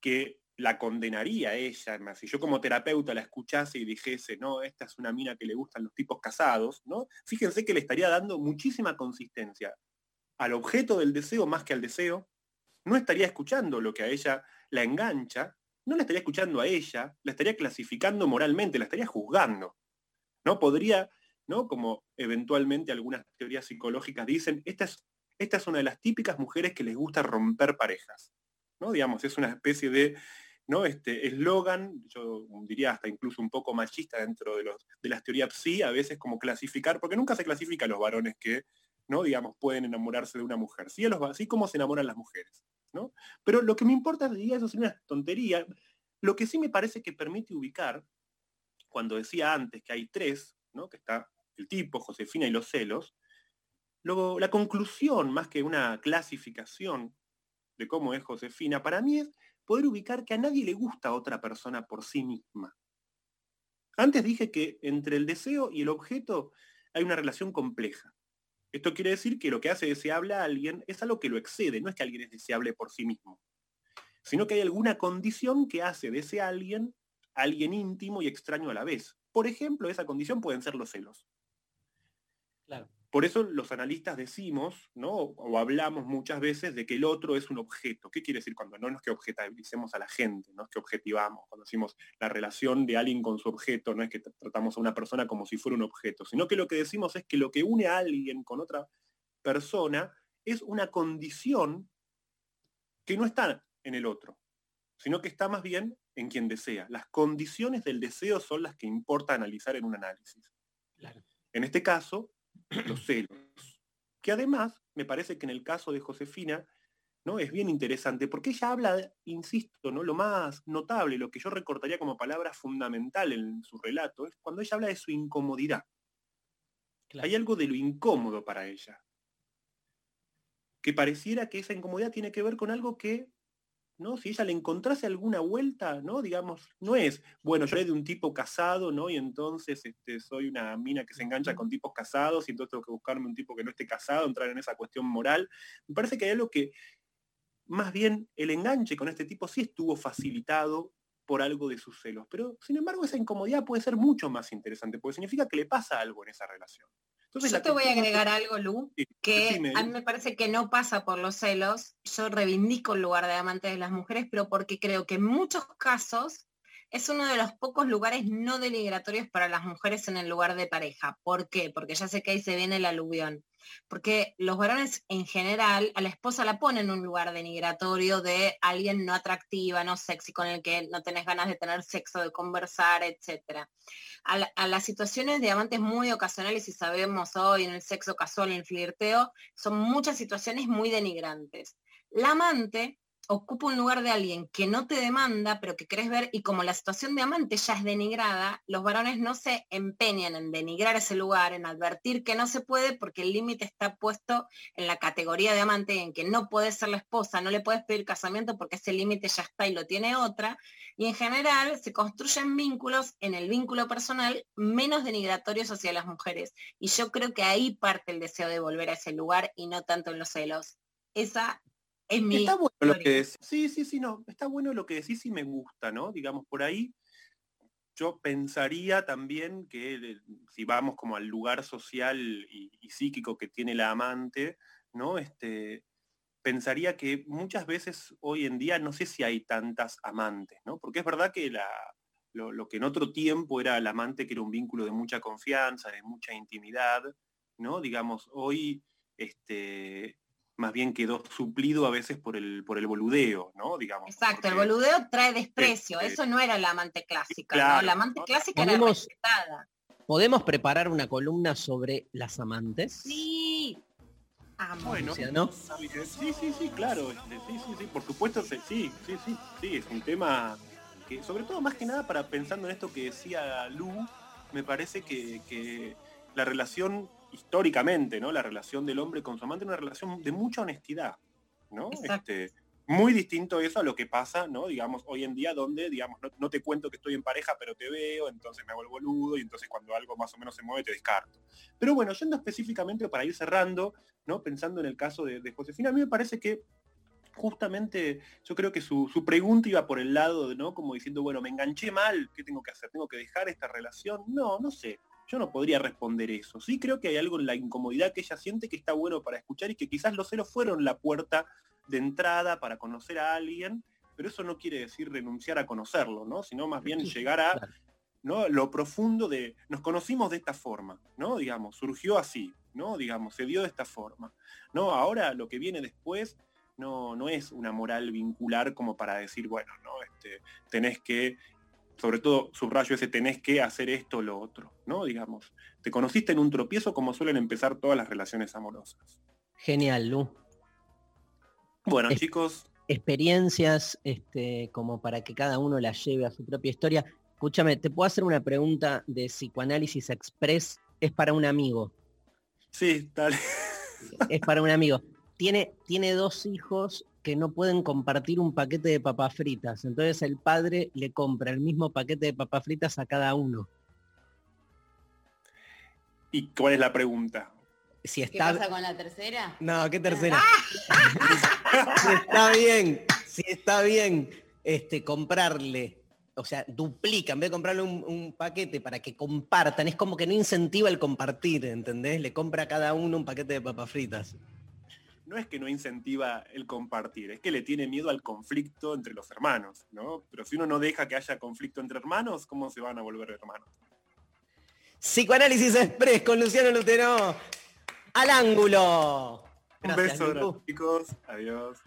que la condenaría a ella. Además, si yo como terapeuta la escuchase y dijese, no, esta es una mina que le gustan los tipos casados, ¿no? Fíjense que le estaría dando muchísima consistencia al objeto del deseo más que al deseo. No estaría escuchando lo que a ella la engancha, no la estaría escuchando a ella, la estaría clasificando moralmente, la estaría juzgando. ¿No? Podría, ¿no? Como eventualmente algunas teorías psicológicas dicen, esta es, es una de las típicas mujeres que les gusta romper parejas. ¿no? Digamos, es una especie de ¿no? este eslogan, yo diría hasta incluso un poco machista dentro de, los, de las teorías psi, a veces como clasificar, porque nunca se clasifica a los varones que, ¿no? digamos, pueden enamorarse de una mujer, sí, a los, así como se enamoran las mujeres. Pero lo que me importa, diría, eso sería una tontería. Lo que sí me parece que permite ubicar, cuando decía antes que hay tres, ¿no? que está el tipo, Josefina y los celos, luego la conclusión, más que una clasificación de cómo es Josefina, para mí es poder ubicar que a nadie le gusta a otra persona por sí misma. Antes dije que entre el deseo y el objeto hay una relación compleja. Esto quiere decir que lo que hace deseable a alguien es algo que lo excede, no es que alguien es deseable por sí mismo, sino que hay alguna condición que hace de ese alguien alguien íntimo y extraño a la vez. Por ejemplo, esa condición pueden ser los celos. Claro. Por eso los analistas decimos, ¿no? O hablamos muchas veces de que el otro es un objeto. ¿Qué quiere decir cuando no es que objetivicemos a la gente, no es que objetivamos, cuando decimos la relación de alguien con su objeto, no es que tratamos a una persona como si fuera un objeto, sino que lo que decimos es que lo que une a alguien con otra persona es una condición que no está en el otro, sino que está más bien en quien desea. Las condiciones del deseo son las que importa analizar en un análisis. En este caso, los celos. Que además, me parece que en el caso de Josefina, ¿no? Es bien interesante, porque ella habla, insisto, ¿no? Lo más notable, lo que yo recortaría como palabra fundamental en su relato, es cuando ella habla de su incomodidad. Hay algo de lo incómodo para ella. Que pareciera que esa incomodidad tiene que ver con algo que, ¿no? Si ella le encontrase alguna vuelta, ¿no? Digamos, no es, bueno, yo soy de un tipo casado, ¿no? Y entonces este, soy una mina que se engancha con tipos casados y entonces tengo que buscarme un tipo que no esté casado, entrar en esa cuestión moral. Me parece que hay algo que, más bien, el enganche con este tipo sí estuvo facilitado por algo de sus celos. Pero, sin embargo, esa incomodidad puede ser mucho más interesante, porque significa que le pasa algo en esa relación. Entonces, Yo te voy a agregar algo, Lu, Sí, que decime, a mí me parece que no pasa por los celos. Yo reivindico el lugar de amante de las mujeres, pero porque creo que en muchos casos es uno de los pocos lugares no denigratorios para las mujeres en el lugar de pareja. ¿Por qué? Porque ya sé que ahí se viene el aluvión. Porque los varones en general a la esposa la ponen en un lugar denigratorio de alguien no atractiva, no sexy, con el que no tenés ganas de tener sexo, de conversar, etcétera a, a las situaciones de amantes muy ocasionales y sabemos hoy en el sexo casual, en el flirteo, son muchas situaciones muy denigrantes. La amante ocupa un lugar de alguien que no te demanda, pero que querés ver, y como la situación de amante ya es denigrada, los varones no se empeñan en denigrar ese lugar, en advertir que no se puede, porque el límite está puesto en la categoría de amante, en que no puedes ser la esposa, no le puedes pedir casamiento porque ese límite ya está y lo tiene otra, y en general se construyen vínculos en el vínculo personal menos denigratorios hacia las mujeres. Y yo creo que ahí parte el deseo de volver a ese lugar y no tanto en los celos. Esa es mi... Está bueno lo que decís. Sí, sí, sí, no. Está bueno lo que decís y me gusta, ¿no? Digamos, por ahí yo pensaría también que si vamos como al lugar social y, y psíquico que tiene la amante, ¿no? Este, pensaría que muchas veces hoy en día no sé si hay tantas amantes, ¿no? Porque es verdad que la, lo, lo que en otro tiempo era el amante, que era un vínculo de mucha confianza, de mucha intimidad, ¿no? Digamos, hoy este, más bien quedó suplido a veces por el, por el boludeo, ¿no? Digamos. Exacto, el boludeo trae desprecio. Este, Eso no era la amante clásica, ¿no? claro, La amante ¿no? clásica era respetada. ¿Podemos preparar una columna sobre las amantes? Sí. Amo. Bueno, ¿no? sí, sí, sí, claro, este, sí, sí, sí, por supuesto, sí, sí, sí, sí, sí, es un tema que, sobre todo más que nada para pensando en esto que decía Lu, me parece que, que la relación históricamente, ¿no? La relación del hombre con su amante es una relación de mucha honestidad, ¿no? Este, muy distinto eso a lo que pasa, ¿no? Digamos, hoy en día donde, digamos, no, no te cuento que estoy en pareja, pero te veo, entonces me hago el boludo y entonces cuando algo más o menos se mueve te descarto. Pero bueno, yendo específicamente para ir cerrando, ¿no? Pensando en el caso de, de Josefina, a mí me parece que justamente yo creo que su, su pregunta iba por el lado de, ¿no? Como diciendo, bueno, me enganché mal, ¿qué tengo que hacer? ¿Tengo que dejar esta relación? No, no sé. Yo no podría responder eso. Sí creo que hay algo en la incomodidad que ella siente que está bueno para escuchar y que quizás los celos fueron la puerta de entrada para conocer a alguien, pero eso no quiere decir renunciar a conocerlo, ¿no? Sino más bien llegar a ¿no? lo profundo de nos conocimos de esta forma, ¿no? Digamos, surgió así, ¿no? Digamos, se dio de esta forma. No, ahora lo que viene después no, no es una moral vincular como para decir, bueno, ¿no? Este, tenés que, sobre todo subrayo ese tenés que hacer esto o lo otro, ¿no? Digamos, te conociste en un tropiezo como suelen empezar todas las relaciones amorosas. Genial, Lu. Bueno, Es- chicos, Experiencias este, como para que cada uno la lleve a su propia historia. Escúchame, ¿te puedo hacer una pregunta de psicoanálisis express? Es para un amigo. sí, dale. Es para un amigo. Tiene, tiene dos hijos que no pueden compartir un paquete de papas fritas. Entonces el padre le compra el mismo paquete de papas fritas a cada uno. ¿Y cuál es la pregunta? Si ¿Qué está... pasa con la tercera? No, qué tercera. si está bien, si está bien este, comprarle, o sea, duplica, en vez de comprarle un, un paquete para que compartan, es como que no incentiva el compartir, ¿entendés? Le compra a cada uno un paquete de papas fritas. No es que no incentiva el compartir, es que le tiene miedo al conflicto entre los hermanos, ¿no? Pero si uno no deja que haya conflicto entre hermanos, ¿cómo se van a volver hermanos? Psicoanálisis Express con Luciano Lutero. Al ángulo. Un beso, chicos. Adiós.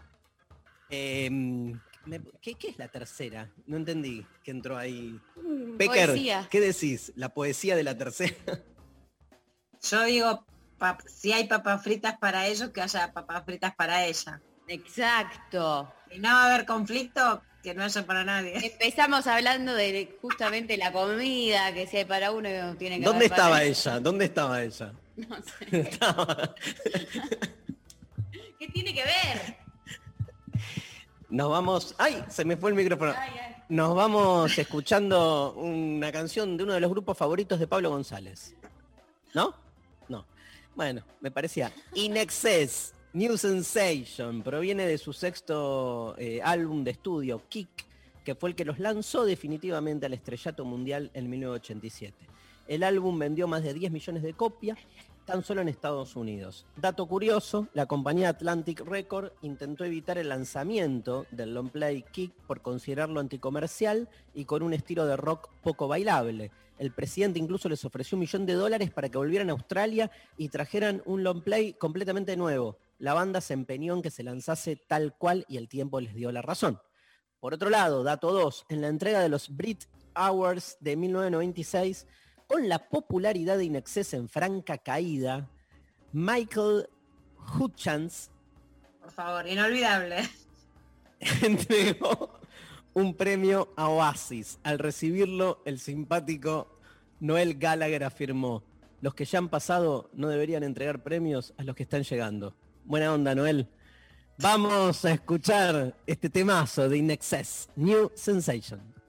Em, me- ¿qué, qué es la tercera? No entendí que entró ahí. Mm, Pecker, poesía. ¿qué decís? ¿La poesía de la tercera? Yo digo, pap- si hay papas fritas para ellos, que haya papas fritas para ella. Exacto. Y no va a haber conflicto que no haya para nadie. Empezamos hablando de justamente la comida, que si hay para uno tiene que ¿Dónde haber para estaba ella? ¿Dónde estaba ella? No sé. ¿Qué tiene que ver? Nos vamos. ¡Ay! Se me fue el micrófono. Nos vamos escuchando una canción de uno de los grupos favoritos de Pablo González. ¿No? No. Bueno, me parecía. In Excess, New Sensation, proviene de su sexto eh, álbum de estudio, Kick, que fue el que los lanzó definitivamente al estrellato mundial en 1987. El álbum vendió más de 10 millones de copias tan solo en Estados Unidos. Dato curioso, la compañía Atlantic Record intentó evitar el lanzamiento del long play Kick por considerarlo anticomercial y con un estilo de rock poco bailable. El presidente incluso les ofreció un millón de dólares para que volvieran a Australia y trajeran un long play completamente nuevo. La banda se empeñó en que se lanzase tal cual y el tiempo les dio la razón. Por otro lado, dato 2, en la entrega de los Brit Awards de 1996, con la popularidad de Inexcess en franca caída, Michael Hutchins Por favor, inolvidable. entregó un premio a Oasis. Al recibirlo, el simpático Noel Gallagher afirmó, los que ya han pasado no deberían entregar premios a los que están llegando. Buena onda, Noel. Vamos a escuchar este temazo de Inexcess, New Sensation.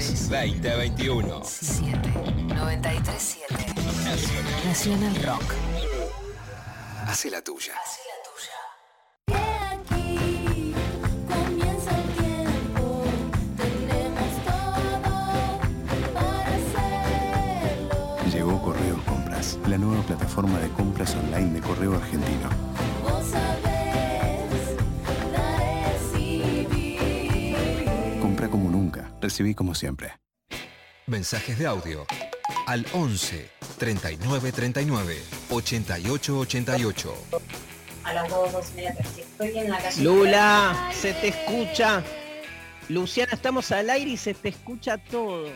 2021. 7 93 7. Nacional Rock. Hace la tuya. Recibí como siempre. Mensajes de audio al 11 39 39 88 88. A las dos, dos y media, tres. Estoy en la calle. Lula, se te escucha. Luciana, estamos al aire y se te escucha todo.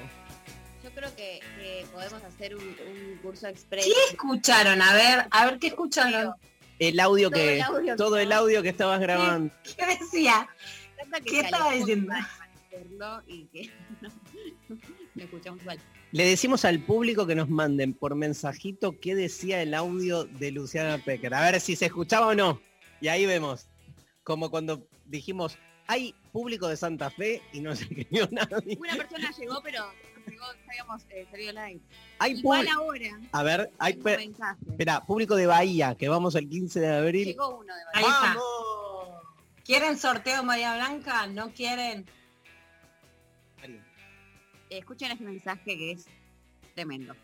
Yo creo que, que podemos hacer un, un curso express. ¿Qué escucharon? A ver, a ver qué escucharon. El audio Todo que el audio todo que- el audio que estabas grabando. ¿Qué decía? Trata que ¿Qué estaba diciendo? Para hacerlo y que lo escuchamos igual. Le decimos al público que nos manden por mensajito qué decía el audio de Luciana Pecker. A ver si se escuchaba o no. Y ahí vemos. Como cuando dijimos, hay público de Santa Fe y no se escribió nadie. Una persona llegó, pero llegó, habíamos eh, salido live. Hay Igual ahora. A ver, hay espera, público de Bahía, que vamos el 15 de abril. Llegó uno de Ahí verdad. está. ¿Quieren sorteo María Blanca? ¿No quieren? Escuchen este mensaje que es tremendo.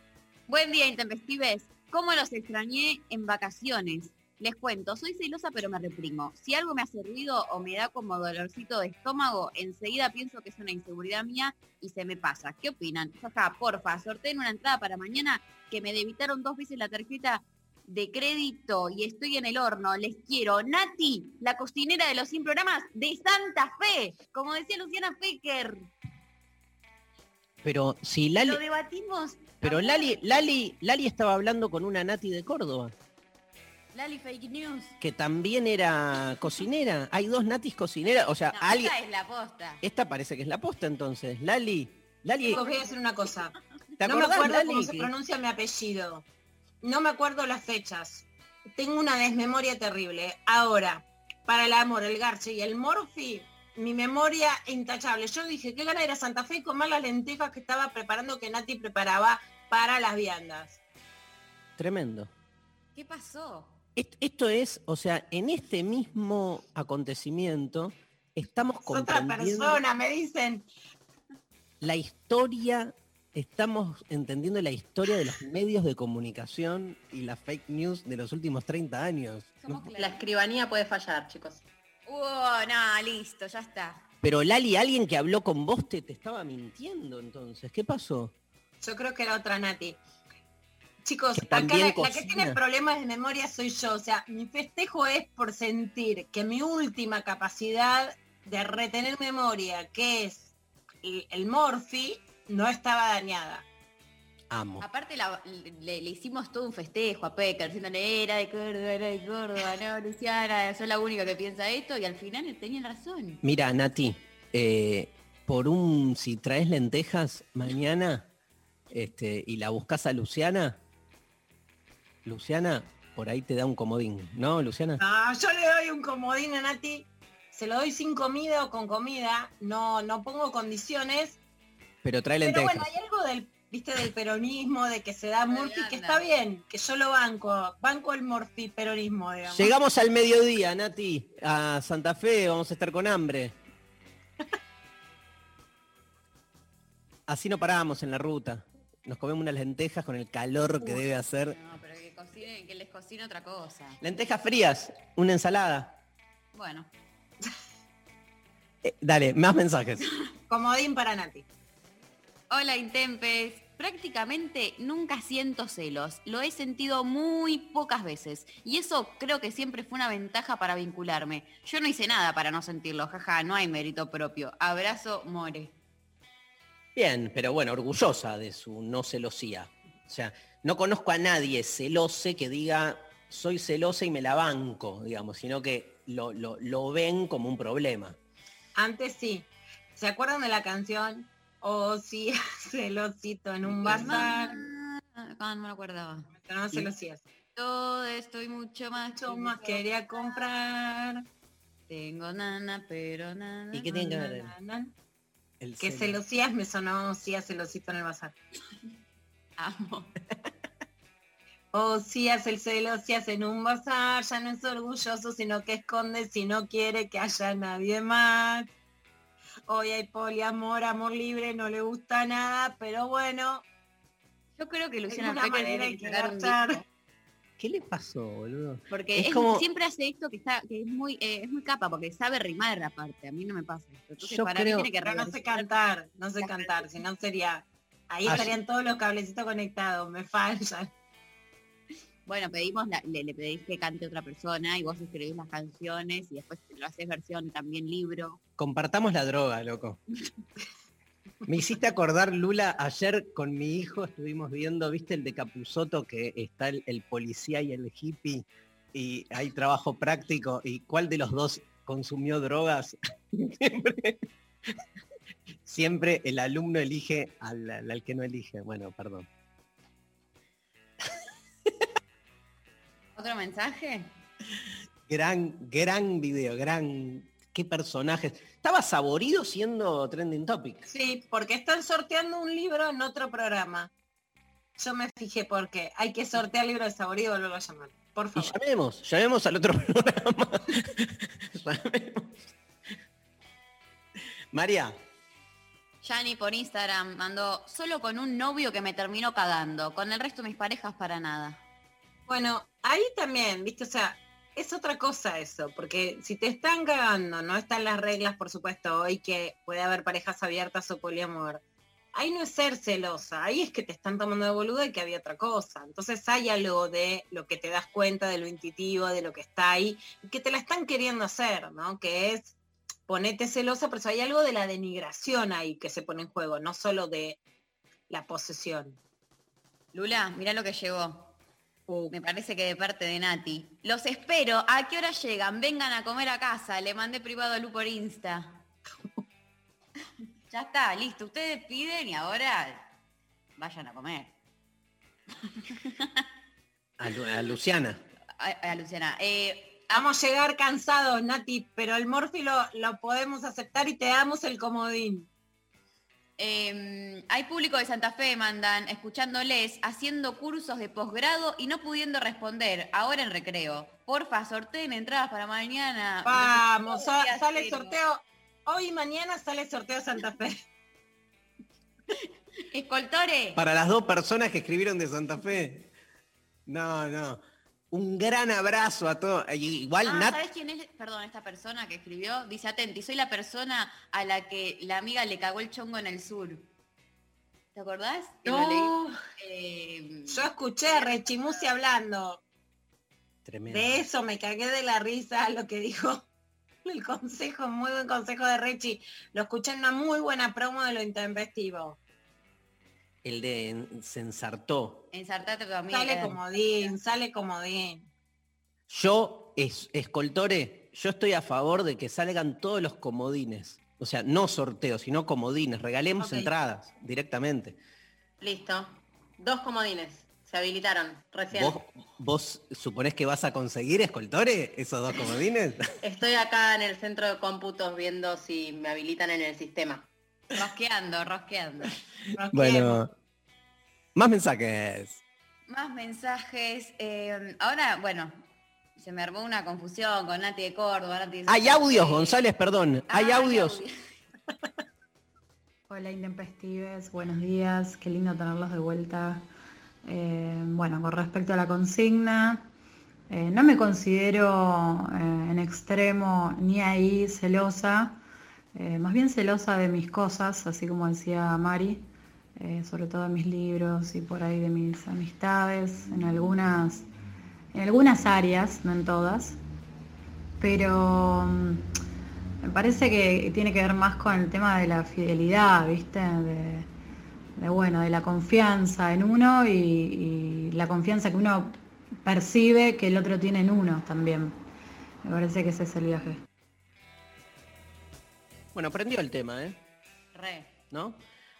Buen día, intempestives. ¿Cómo los extrañé en vacaciones? Les cuento, soy celosa pero me reprimo. Si algo me hace ruido o me da como dolorcito de estómago, enseguida pienso que es una inseguridad mía y se me pasa. ¿Qué opinan? Jaja, porfa, sorteen una entrada para mañana que me debitaron dos veces la tarjeta de crédito y estoy en el horno. Les quiero. Nati, la cocinera de los 100 programas de Santa Fe. Como decía Luciana Pecker. Pero si Lali, Lo debatimos. pero Lali, Lali, Lali estaba hablando con una Nati de Córdoba, Lali Fake News. que también era cocinera. Hay dos Natis cocineras, o sea, No, alguien. esta es la posta. Esta parece que es la posta entonces. Lali, Lali, Os voy a decir una cosa. ¿te No me acuerdo Lali, cómo se que- pronuncia mi apellido. No me acuerdo las fechas. Tengo una desmemoria terrible. Ahora, para el amor, el garche y el morfi, mi memoria intachable. Yo dije, qué gana de ir a Santa Fe y comer las lentejas que estaba preparando, que Nati preparaba para las viandas. Tremendo. ¿Qué pasó? Est- Esto es, o sea, en este mismo acontecimiento estamos Es otra comprendiendo persona, me dicen. la historia, estamos entendiendo la historia de los medios de comunicación y la fake news de los últimos 30 años. No- La escribanía puede fallar, chicos. Uh, no, listo, ya está. Pero Lali, alguien que habló con vos te, te estaba mintiendo entonces. ¿Qué pasó? Yo creo que era otra Nati. Chicos, Que acá también la, la que tiene problemas de memoria soy yo. O sea, mi festejo es por sentir que mi última capacidad de retener memoria, que es el, el morfi, no estaba dañada. Amo. Aparte la- le, le hicimos todo un festejo a Pecker, diciéndole, era de Córdoba, era de Córdoba, no, Luciana, soy la única que piensa esto, y al final tenía razón. Mira, Nati, eh, por un, si traes lentejas mañana este, y la buscas a Luciana, Luciana por ahí te da un comodín, ¿no, Luciana? No, yo le doy un comodín a Nati, se lo doy sin comida o con comida, no, no pongo condiciones, Pero trae pero lentejas. bueno, hay algo del, viste, del peronismo, de que se da morfi, que está bien, que yo lo banco, banco el morfi peronismo, digamos. Llegamos al mediodía, Nati, a Santa Fe, vamos a estar con hambre. Así no paramos en la ruta. Nos comemos unas lentejas con el calor que debe hacer. No, pero que, cocinen, que les cocine otra cosa. Lentejas frías, una ensalada. Bueno, Eh, dale, más mensajes. Comodín para Nati. Hola Intempes. Prácticamente nunca siento celos. Lo he sentido muy pocas veces. Y eso creo que siempre fue una ventaja para vincularme. Yo no hice nada para no sentirlo. Jaja, no hay mérito propio. Abrazo, More. Bien, pero bueno, orgullosa de su no celosía. O sea, no conozco a nadie celose que diga soy celosa y me la banco, digamos, sino que lo, lo- lo ven como un problema. Antes sí. ¿Se acuerdan de la canción? Oh, sí, celosito en un bazar. Ah, no me lo acordaba. No se lo hacías. Todo estoy mucho más. Mucho más quería comprar. Tengo nana, pero nana. ¿Y qué tiene que ver? El Que celo. celosías me sonó sí a celosito en el bazar. Amo. O si hace el celo, si hace en un bazar, ya no es orgulloso, sino que esconde si no quiere que haya nadie más. Hoy hay poliamor, amor libre, no le gusta nada, pero bueno. Yo creo que de Luciana un garchar. disco, ¿Qué le pasó, boludo? Porque Es es- como- siempre hace esto que está, que es muy, eh, es muy capa, porque sabe rimar aparte. A mí no me pasa esto. Entonces Yo para creo- mí tiene que Pero no sé cantar, no sé cantar, si no sería... Ahí Ah, estarían todos los cablecitos conectados, me fallan. Bueno, pedimos, la- le, le pedís que cante otra persona y vos escribís las canciones y después lo haces versión también libro. Compartamos la droga, loco. Me hiciste acordar, Lula, ayer con mi hijo estuvimos viendo, viste el de Capuzoto, que está el, el policía y el hippie, y hay trabajo práctico, y cuál de los dos consumió drogas. siempre, siempre el alumno elige al, al- que no elige. Bueno, perdón. ¿Otro mensaje? Gran, gran video, gran... ¿Qué personajes? Estaba saborido siendo trending topic. Sí, porque están sorteando un libro en otro programa. Yo me fijé porque hay que sortear el libro de Saborido y volverlo a llamar. Por Y favor. llamemos, llamemos al otro programa. Llamemos. María, Yani por Instagram mandó solo con un novio que me terminó cagando. Con el resto de mis parejas para nada. Bueno, ahí también, viste, o sea, es otra cosa eso, porque si te están cagando, no están las reglas, por supuesto, hoy que puede haber parejas abiertas o poliamor. Ahí no es ser celosa, ahí es que te están tomando de boluda y que había otra cosa. Entonces hay algo de lo que te das cuenta, de lo intuitivo, de lo que está ahí, que te la están queriendo hacer, ¿no? Que es ponete celosa, pero hay algo de la denigración ahí que se pone en juego, no solo de la posesión. Lula, mira lo que llegó. Me parece que de parte de Nati. Los espero. ¿A qué hora llegan? Vengan a comer a casa. Le mandé privado a Lu por Insta. ya está, listo. Ustedes piden y ahora vayan a comer. a, Lu- a Luciana. A, a Luciana. Eh, Vamos a llegar cansados, Nati, pero el morfi lo, lo podemos aceptar y te damos el comodín. Eh, hay público de Santa Fe, mandan, escuchándoles, haciendo cursos de posgrado y no pudiendo responder. Ahora en recreo. Porfa, sorteen entradas para mañana. Vamos, sale pero- sorteo. Hoy y mañana sale sorteo Santa Fe. Escoltore. Para las dos personas que escribieron de Santa Fe. No, no. Un gran abrazo a todos. Igual Ah, Nat, ¿sabes quién es? Perdón, esta persona que escribió. Dice, atenti, soy la persona a la que la amiga le cagó el chongo en el sur. ¿Te acordás? No. Eh, Yo escuché a Rechimusi hablando. tremendo. De eso me cagué de la risa lo que dijo. El consejo, muy buen consejo de Rechi. Lo escuché en una muy buena promo de lo intempestivo. El de se ensartó. ensartate amiga. Sale comodín, sale comodín. Yo, es, escoltore, yo estoy a favor de que salgan todos los comodines. O sea, no sorteos, sino comodines. Regalemos entradas directamente. Listo. Dos comodines. Se habilitaron recién. ¿Vos, ¿Vos suponés que vas a conseguir, escoltore, esos dos comodines? Estoy acá en el centro de cómputos viendo si me habilitan en el sistema. Rosqueando, rosqueando. bueno, más mensajes. Más mensajes. eh, ahora, bueno, se me armó una confusión con Nati de Córdoba. Nati de Hay Santa audios. González, perdón. Ah, Hay audios. Hola Intempestives, buenos días, qué lindo tenerlos de vuelta. Eh, bueno, con respecto a la consigna, eh, no me considero eh, en extremo ni ahí celosa, eh, más bien celosa de mis cosas, así como decía Mari, eh, sobre todo de mis libros y por ahí de mis amistades, en algunas, en algunas áreas, no en todas, pero mm, me parece que tiene que ver más con el tema de la fidelidad, ¿viste? De, de, bueno, de la confianza en uno y, y la confianza que uno percibe que el otro tiene en uno también. Me parece que ese es el viaje. Bueno, prendió el tema, ¿eh? Re. ¿No?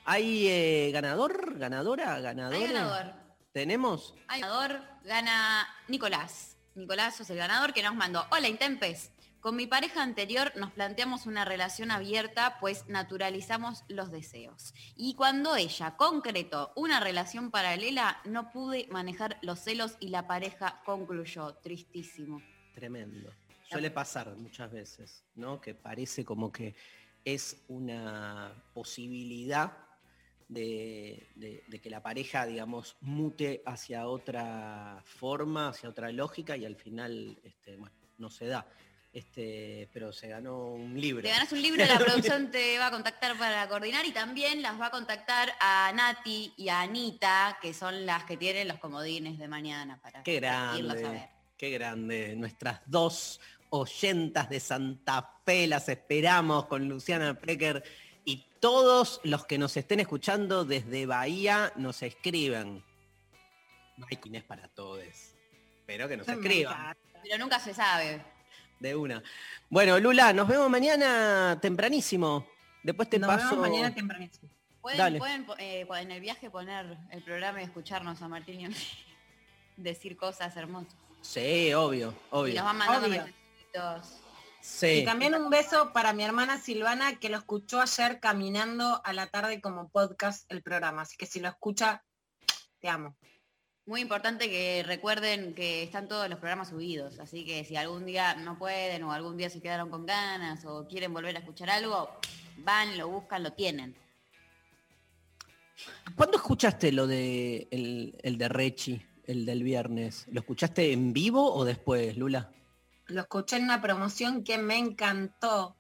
¿Hay eh, ganador, ganadora, ganadora? Hay ganador. ¿Tenemos? Hay ganador, gana Nicolás. Nicolás es el ganador que nos mandó. Hola Intempes. Con mi pareja anterior nos planteamos una relación abierta, pues naturalizamos los deseos. Y cuando ella concretó una relación paralela, no pude manejar los celos y la pareja concluyó. Tristísimo. Tremendo. Suele pasar muchas veces, ¿no? Que parece como que es una posibilidad de, de- de que la pareja, digamos, mute hacia otra forma, hacia otra lógica y al final, este, bueno, no se da. Este, pero se ganó un libro. Te ganas un libro, la producción te va a contactar para coordinar y también las va a contactar a Nati y a Anita, que son las que tienen los comodines de mañana para Qué irlos a grande, ver. qué grande. Nuestras dos oyentas de Santa Fe las esperamos con Luciana Precker y todos los que nos estén escuchando desde Bahía nos escriben. Quien es para todos. Pero que nos escriban. Pero nunca se sabe. De una. Bueno, Lula, nos vemos mañana tempranísimo. Después te Nos paso. vemos mañana tempranísimo. Pueden, pueden, eh, en el viaje poner el programa y escucharnos a Martín y a mí decir cosas hermosas. Sí, obvio, Y obvio. nos van mandando Obvio. Sí. Y también un beso para mi hermana Silvana, que lo escuchó ayer caminando a la tarde como podcast el programa. Así que si lo escucha, te amo. Muy importante que recuerden que están todos los programas subidos, así que si algún día no pueden o algún día se quedaron con ganas o quieren volver a escuchar algo, van, lo buscan, lo tienen. ¿Cuándo escuchaste lo de el, el de Rechi, el del viernes? ¿Lo escuchaste en vivo o después, Lula? Lo escuché en una promoción que me encantó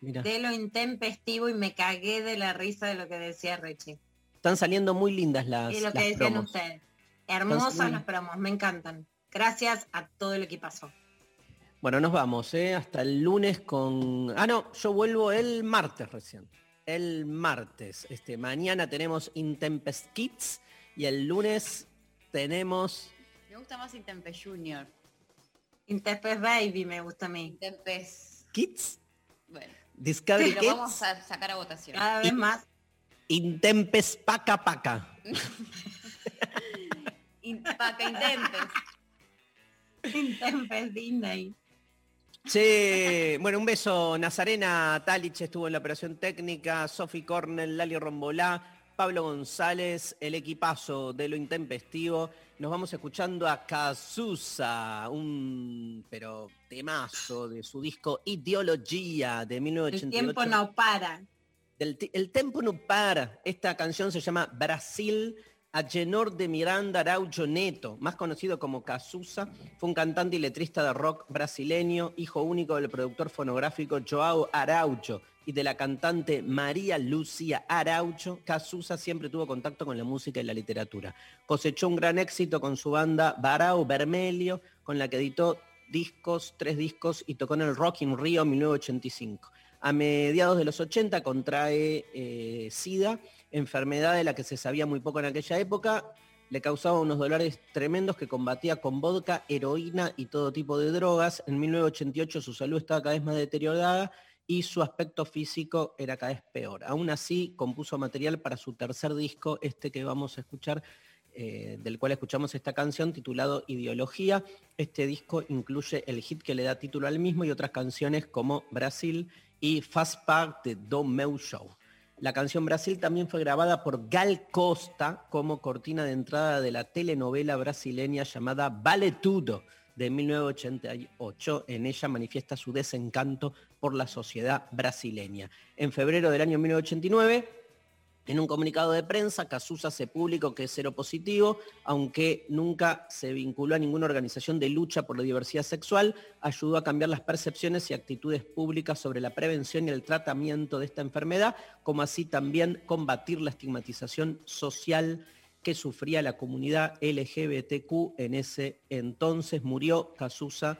Mira, de lo intempestivo y me cagué de la risa de lo que decía Richie. están saliendo muy lindas las, Y lo las que decían promos. ustedes. Hermosas las promos, me encantan. Gracias a todo el equipazo. Bueno, nos vamos, ¿eh? Hasta el lunes con... Ah, no, yo vuelvo el martes recién. El martes. Este, mañana tenemos Intempest Kids y el lunes tenemos... Me gusta más Intempe Junior. Intempest Baby me gusta a mí. Intempes. Kids, Bueno, Discovery lo Kids, vamos a sacar a votación. Cada vez más. Intempest Paca Paca. In- Paca Intempes. Intempest Disney. Che, bueno, un beso. Nazarena Talich estuvo en la operación técnica, Sofi Cornell, Lali Rombolá, Pablo González, el equipazo de lo intempestivo. Nos vamos escuchando a Cazuza, un pero temazo de su disco Ideología de El 1988. tiempo no para. Del el tempo no para. Esta canción se llama Brasil a Genor de Miranda Araujo Neto, más conocido como Cazuza, fue un cantante y letrista de rock brasileño, hijo único del productor fonográfico Joao Araujo y de la cantante María Lucía Araujo. Cazuza siempre tuvo contacto con la música y la literatura. Cosechó un gran éxito con su banda Barao Vermelho, con la que editó discos, tres discos y tocó en el Rock in Rio 1985. A mediados de los 80 contrae eh, SIDA, enfermedad de la que se sabía muy poco en aquella época. Le causaba unos dolores tremendos que combatía con vodka, heroína y todo tipo de drogas. En 1988 su salud estaba cada vez más deteriorada y su aspecto físico era cada vez peor. Aún así, compuso material para su tercer disco, este que vamos a escuchar, eh, del cual escuchamos esta canción titulado Ideología. Este disco incluye el hit que le da título al mismo y otras canciones como Brasil y Fast Park de Don Meu Show. La canción Brasil también fue grabada por Gal Costa como cortina de entrada de la telenovela brasileña llamada Vale Tudo de 1988. En ella manifiesta su desencanto por la sociedad brasileña. En febrero del año 1989, en un comunicado de prensa, Cazuza se publicó que es cero positivo, aunque nunca se vinculó a ninguna organización de lucha por la diversidad sexual, ayudó a cambiar las percepciones y actitudes públicas sobre la prevención y el tratamiento de esta enfermedad, como así también combatir la estigmatización social que sufría la comunidad LGBTQ en ese entonces. Murió Cazuza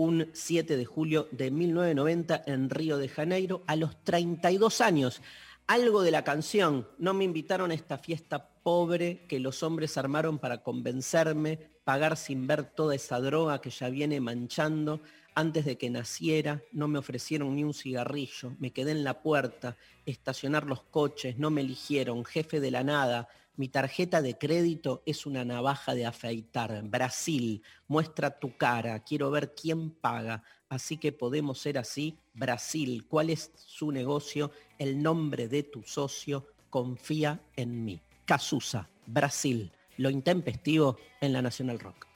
un 7 de julio de 1990 en Río de Janeiro a los 32 años algo de la canción. No me invitaron a esta fiesta pobre que los hombres armaron para convencerme, pagar sin ver toda esa droga que ya viene manchando. Antes de que naciera no me ofrecieron ni un cigarrillo, me quedé en la puerta, estacionar los coches, no me eligieron, jefe de la nada, mi tarjeta de crédito es una navaja de afeitar. Brasil, muestra tu cara, quiero ver quién paga. Así que podemos ser así. Brasil, ¿cuál es su negocio? El nombre de tu socio, confía en mí. Casusa, Brasil, lo intempestivo en la Nacional Rock.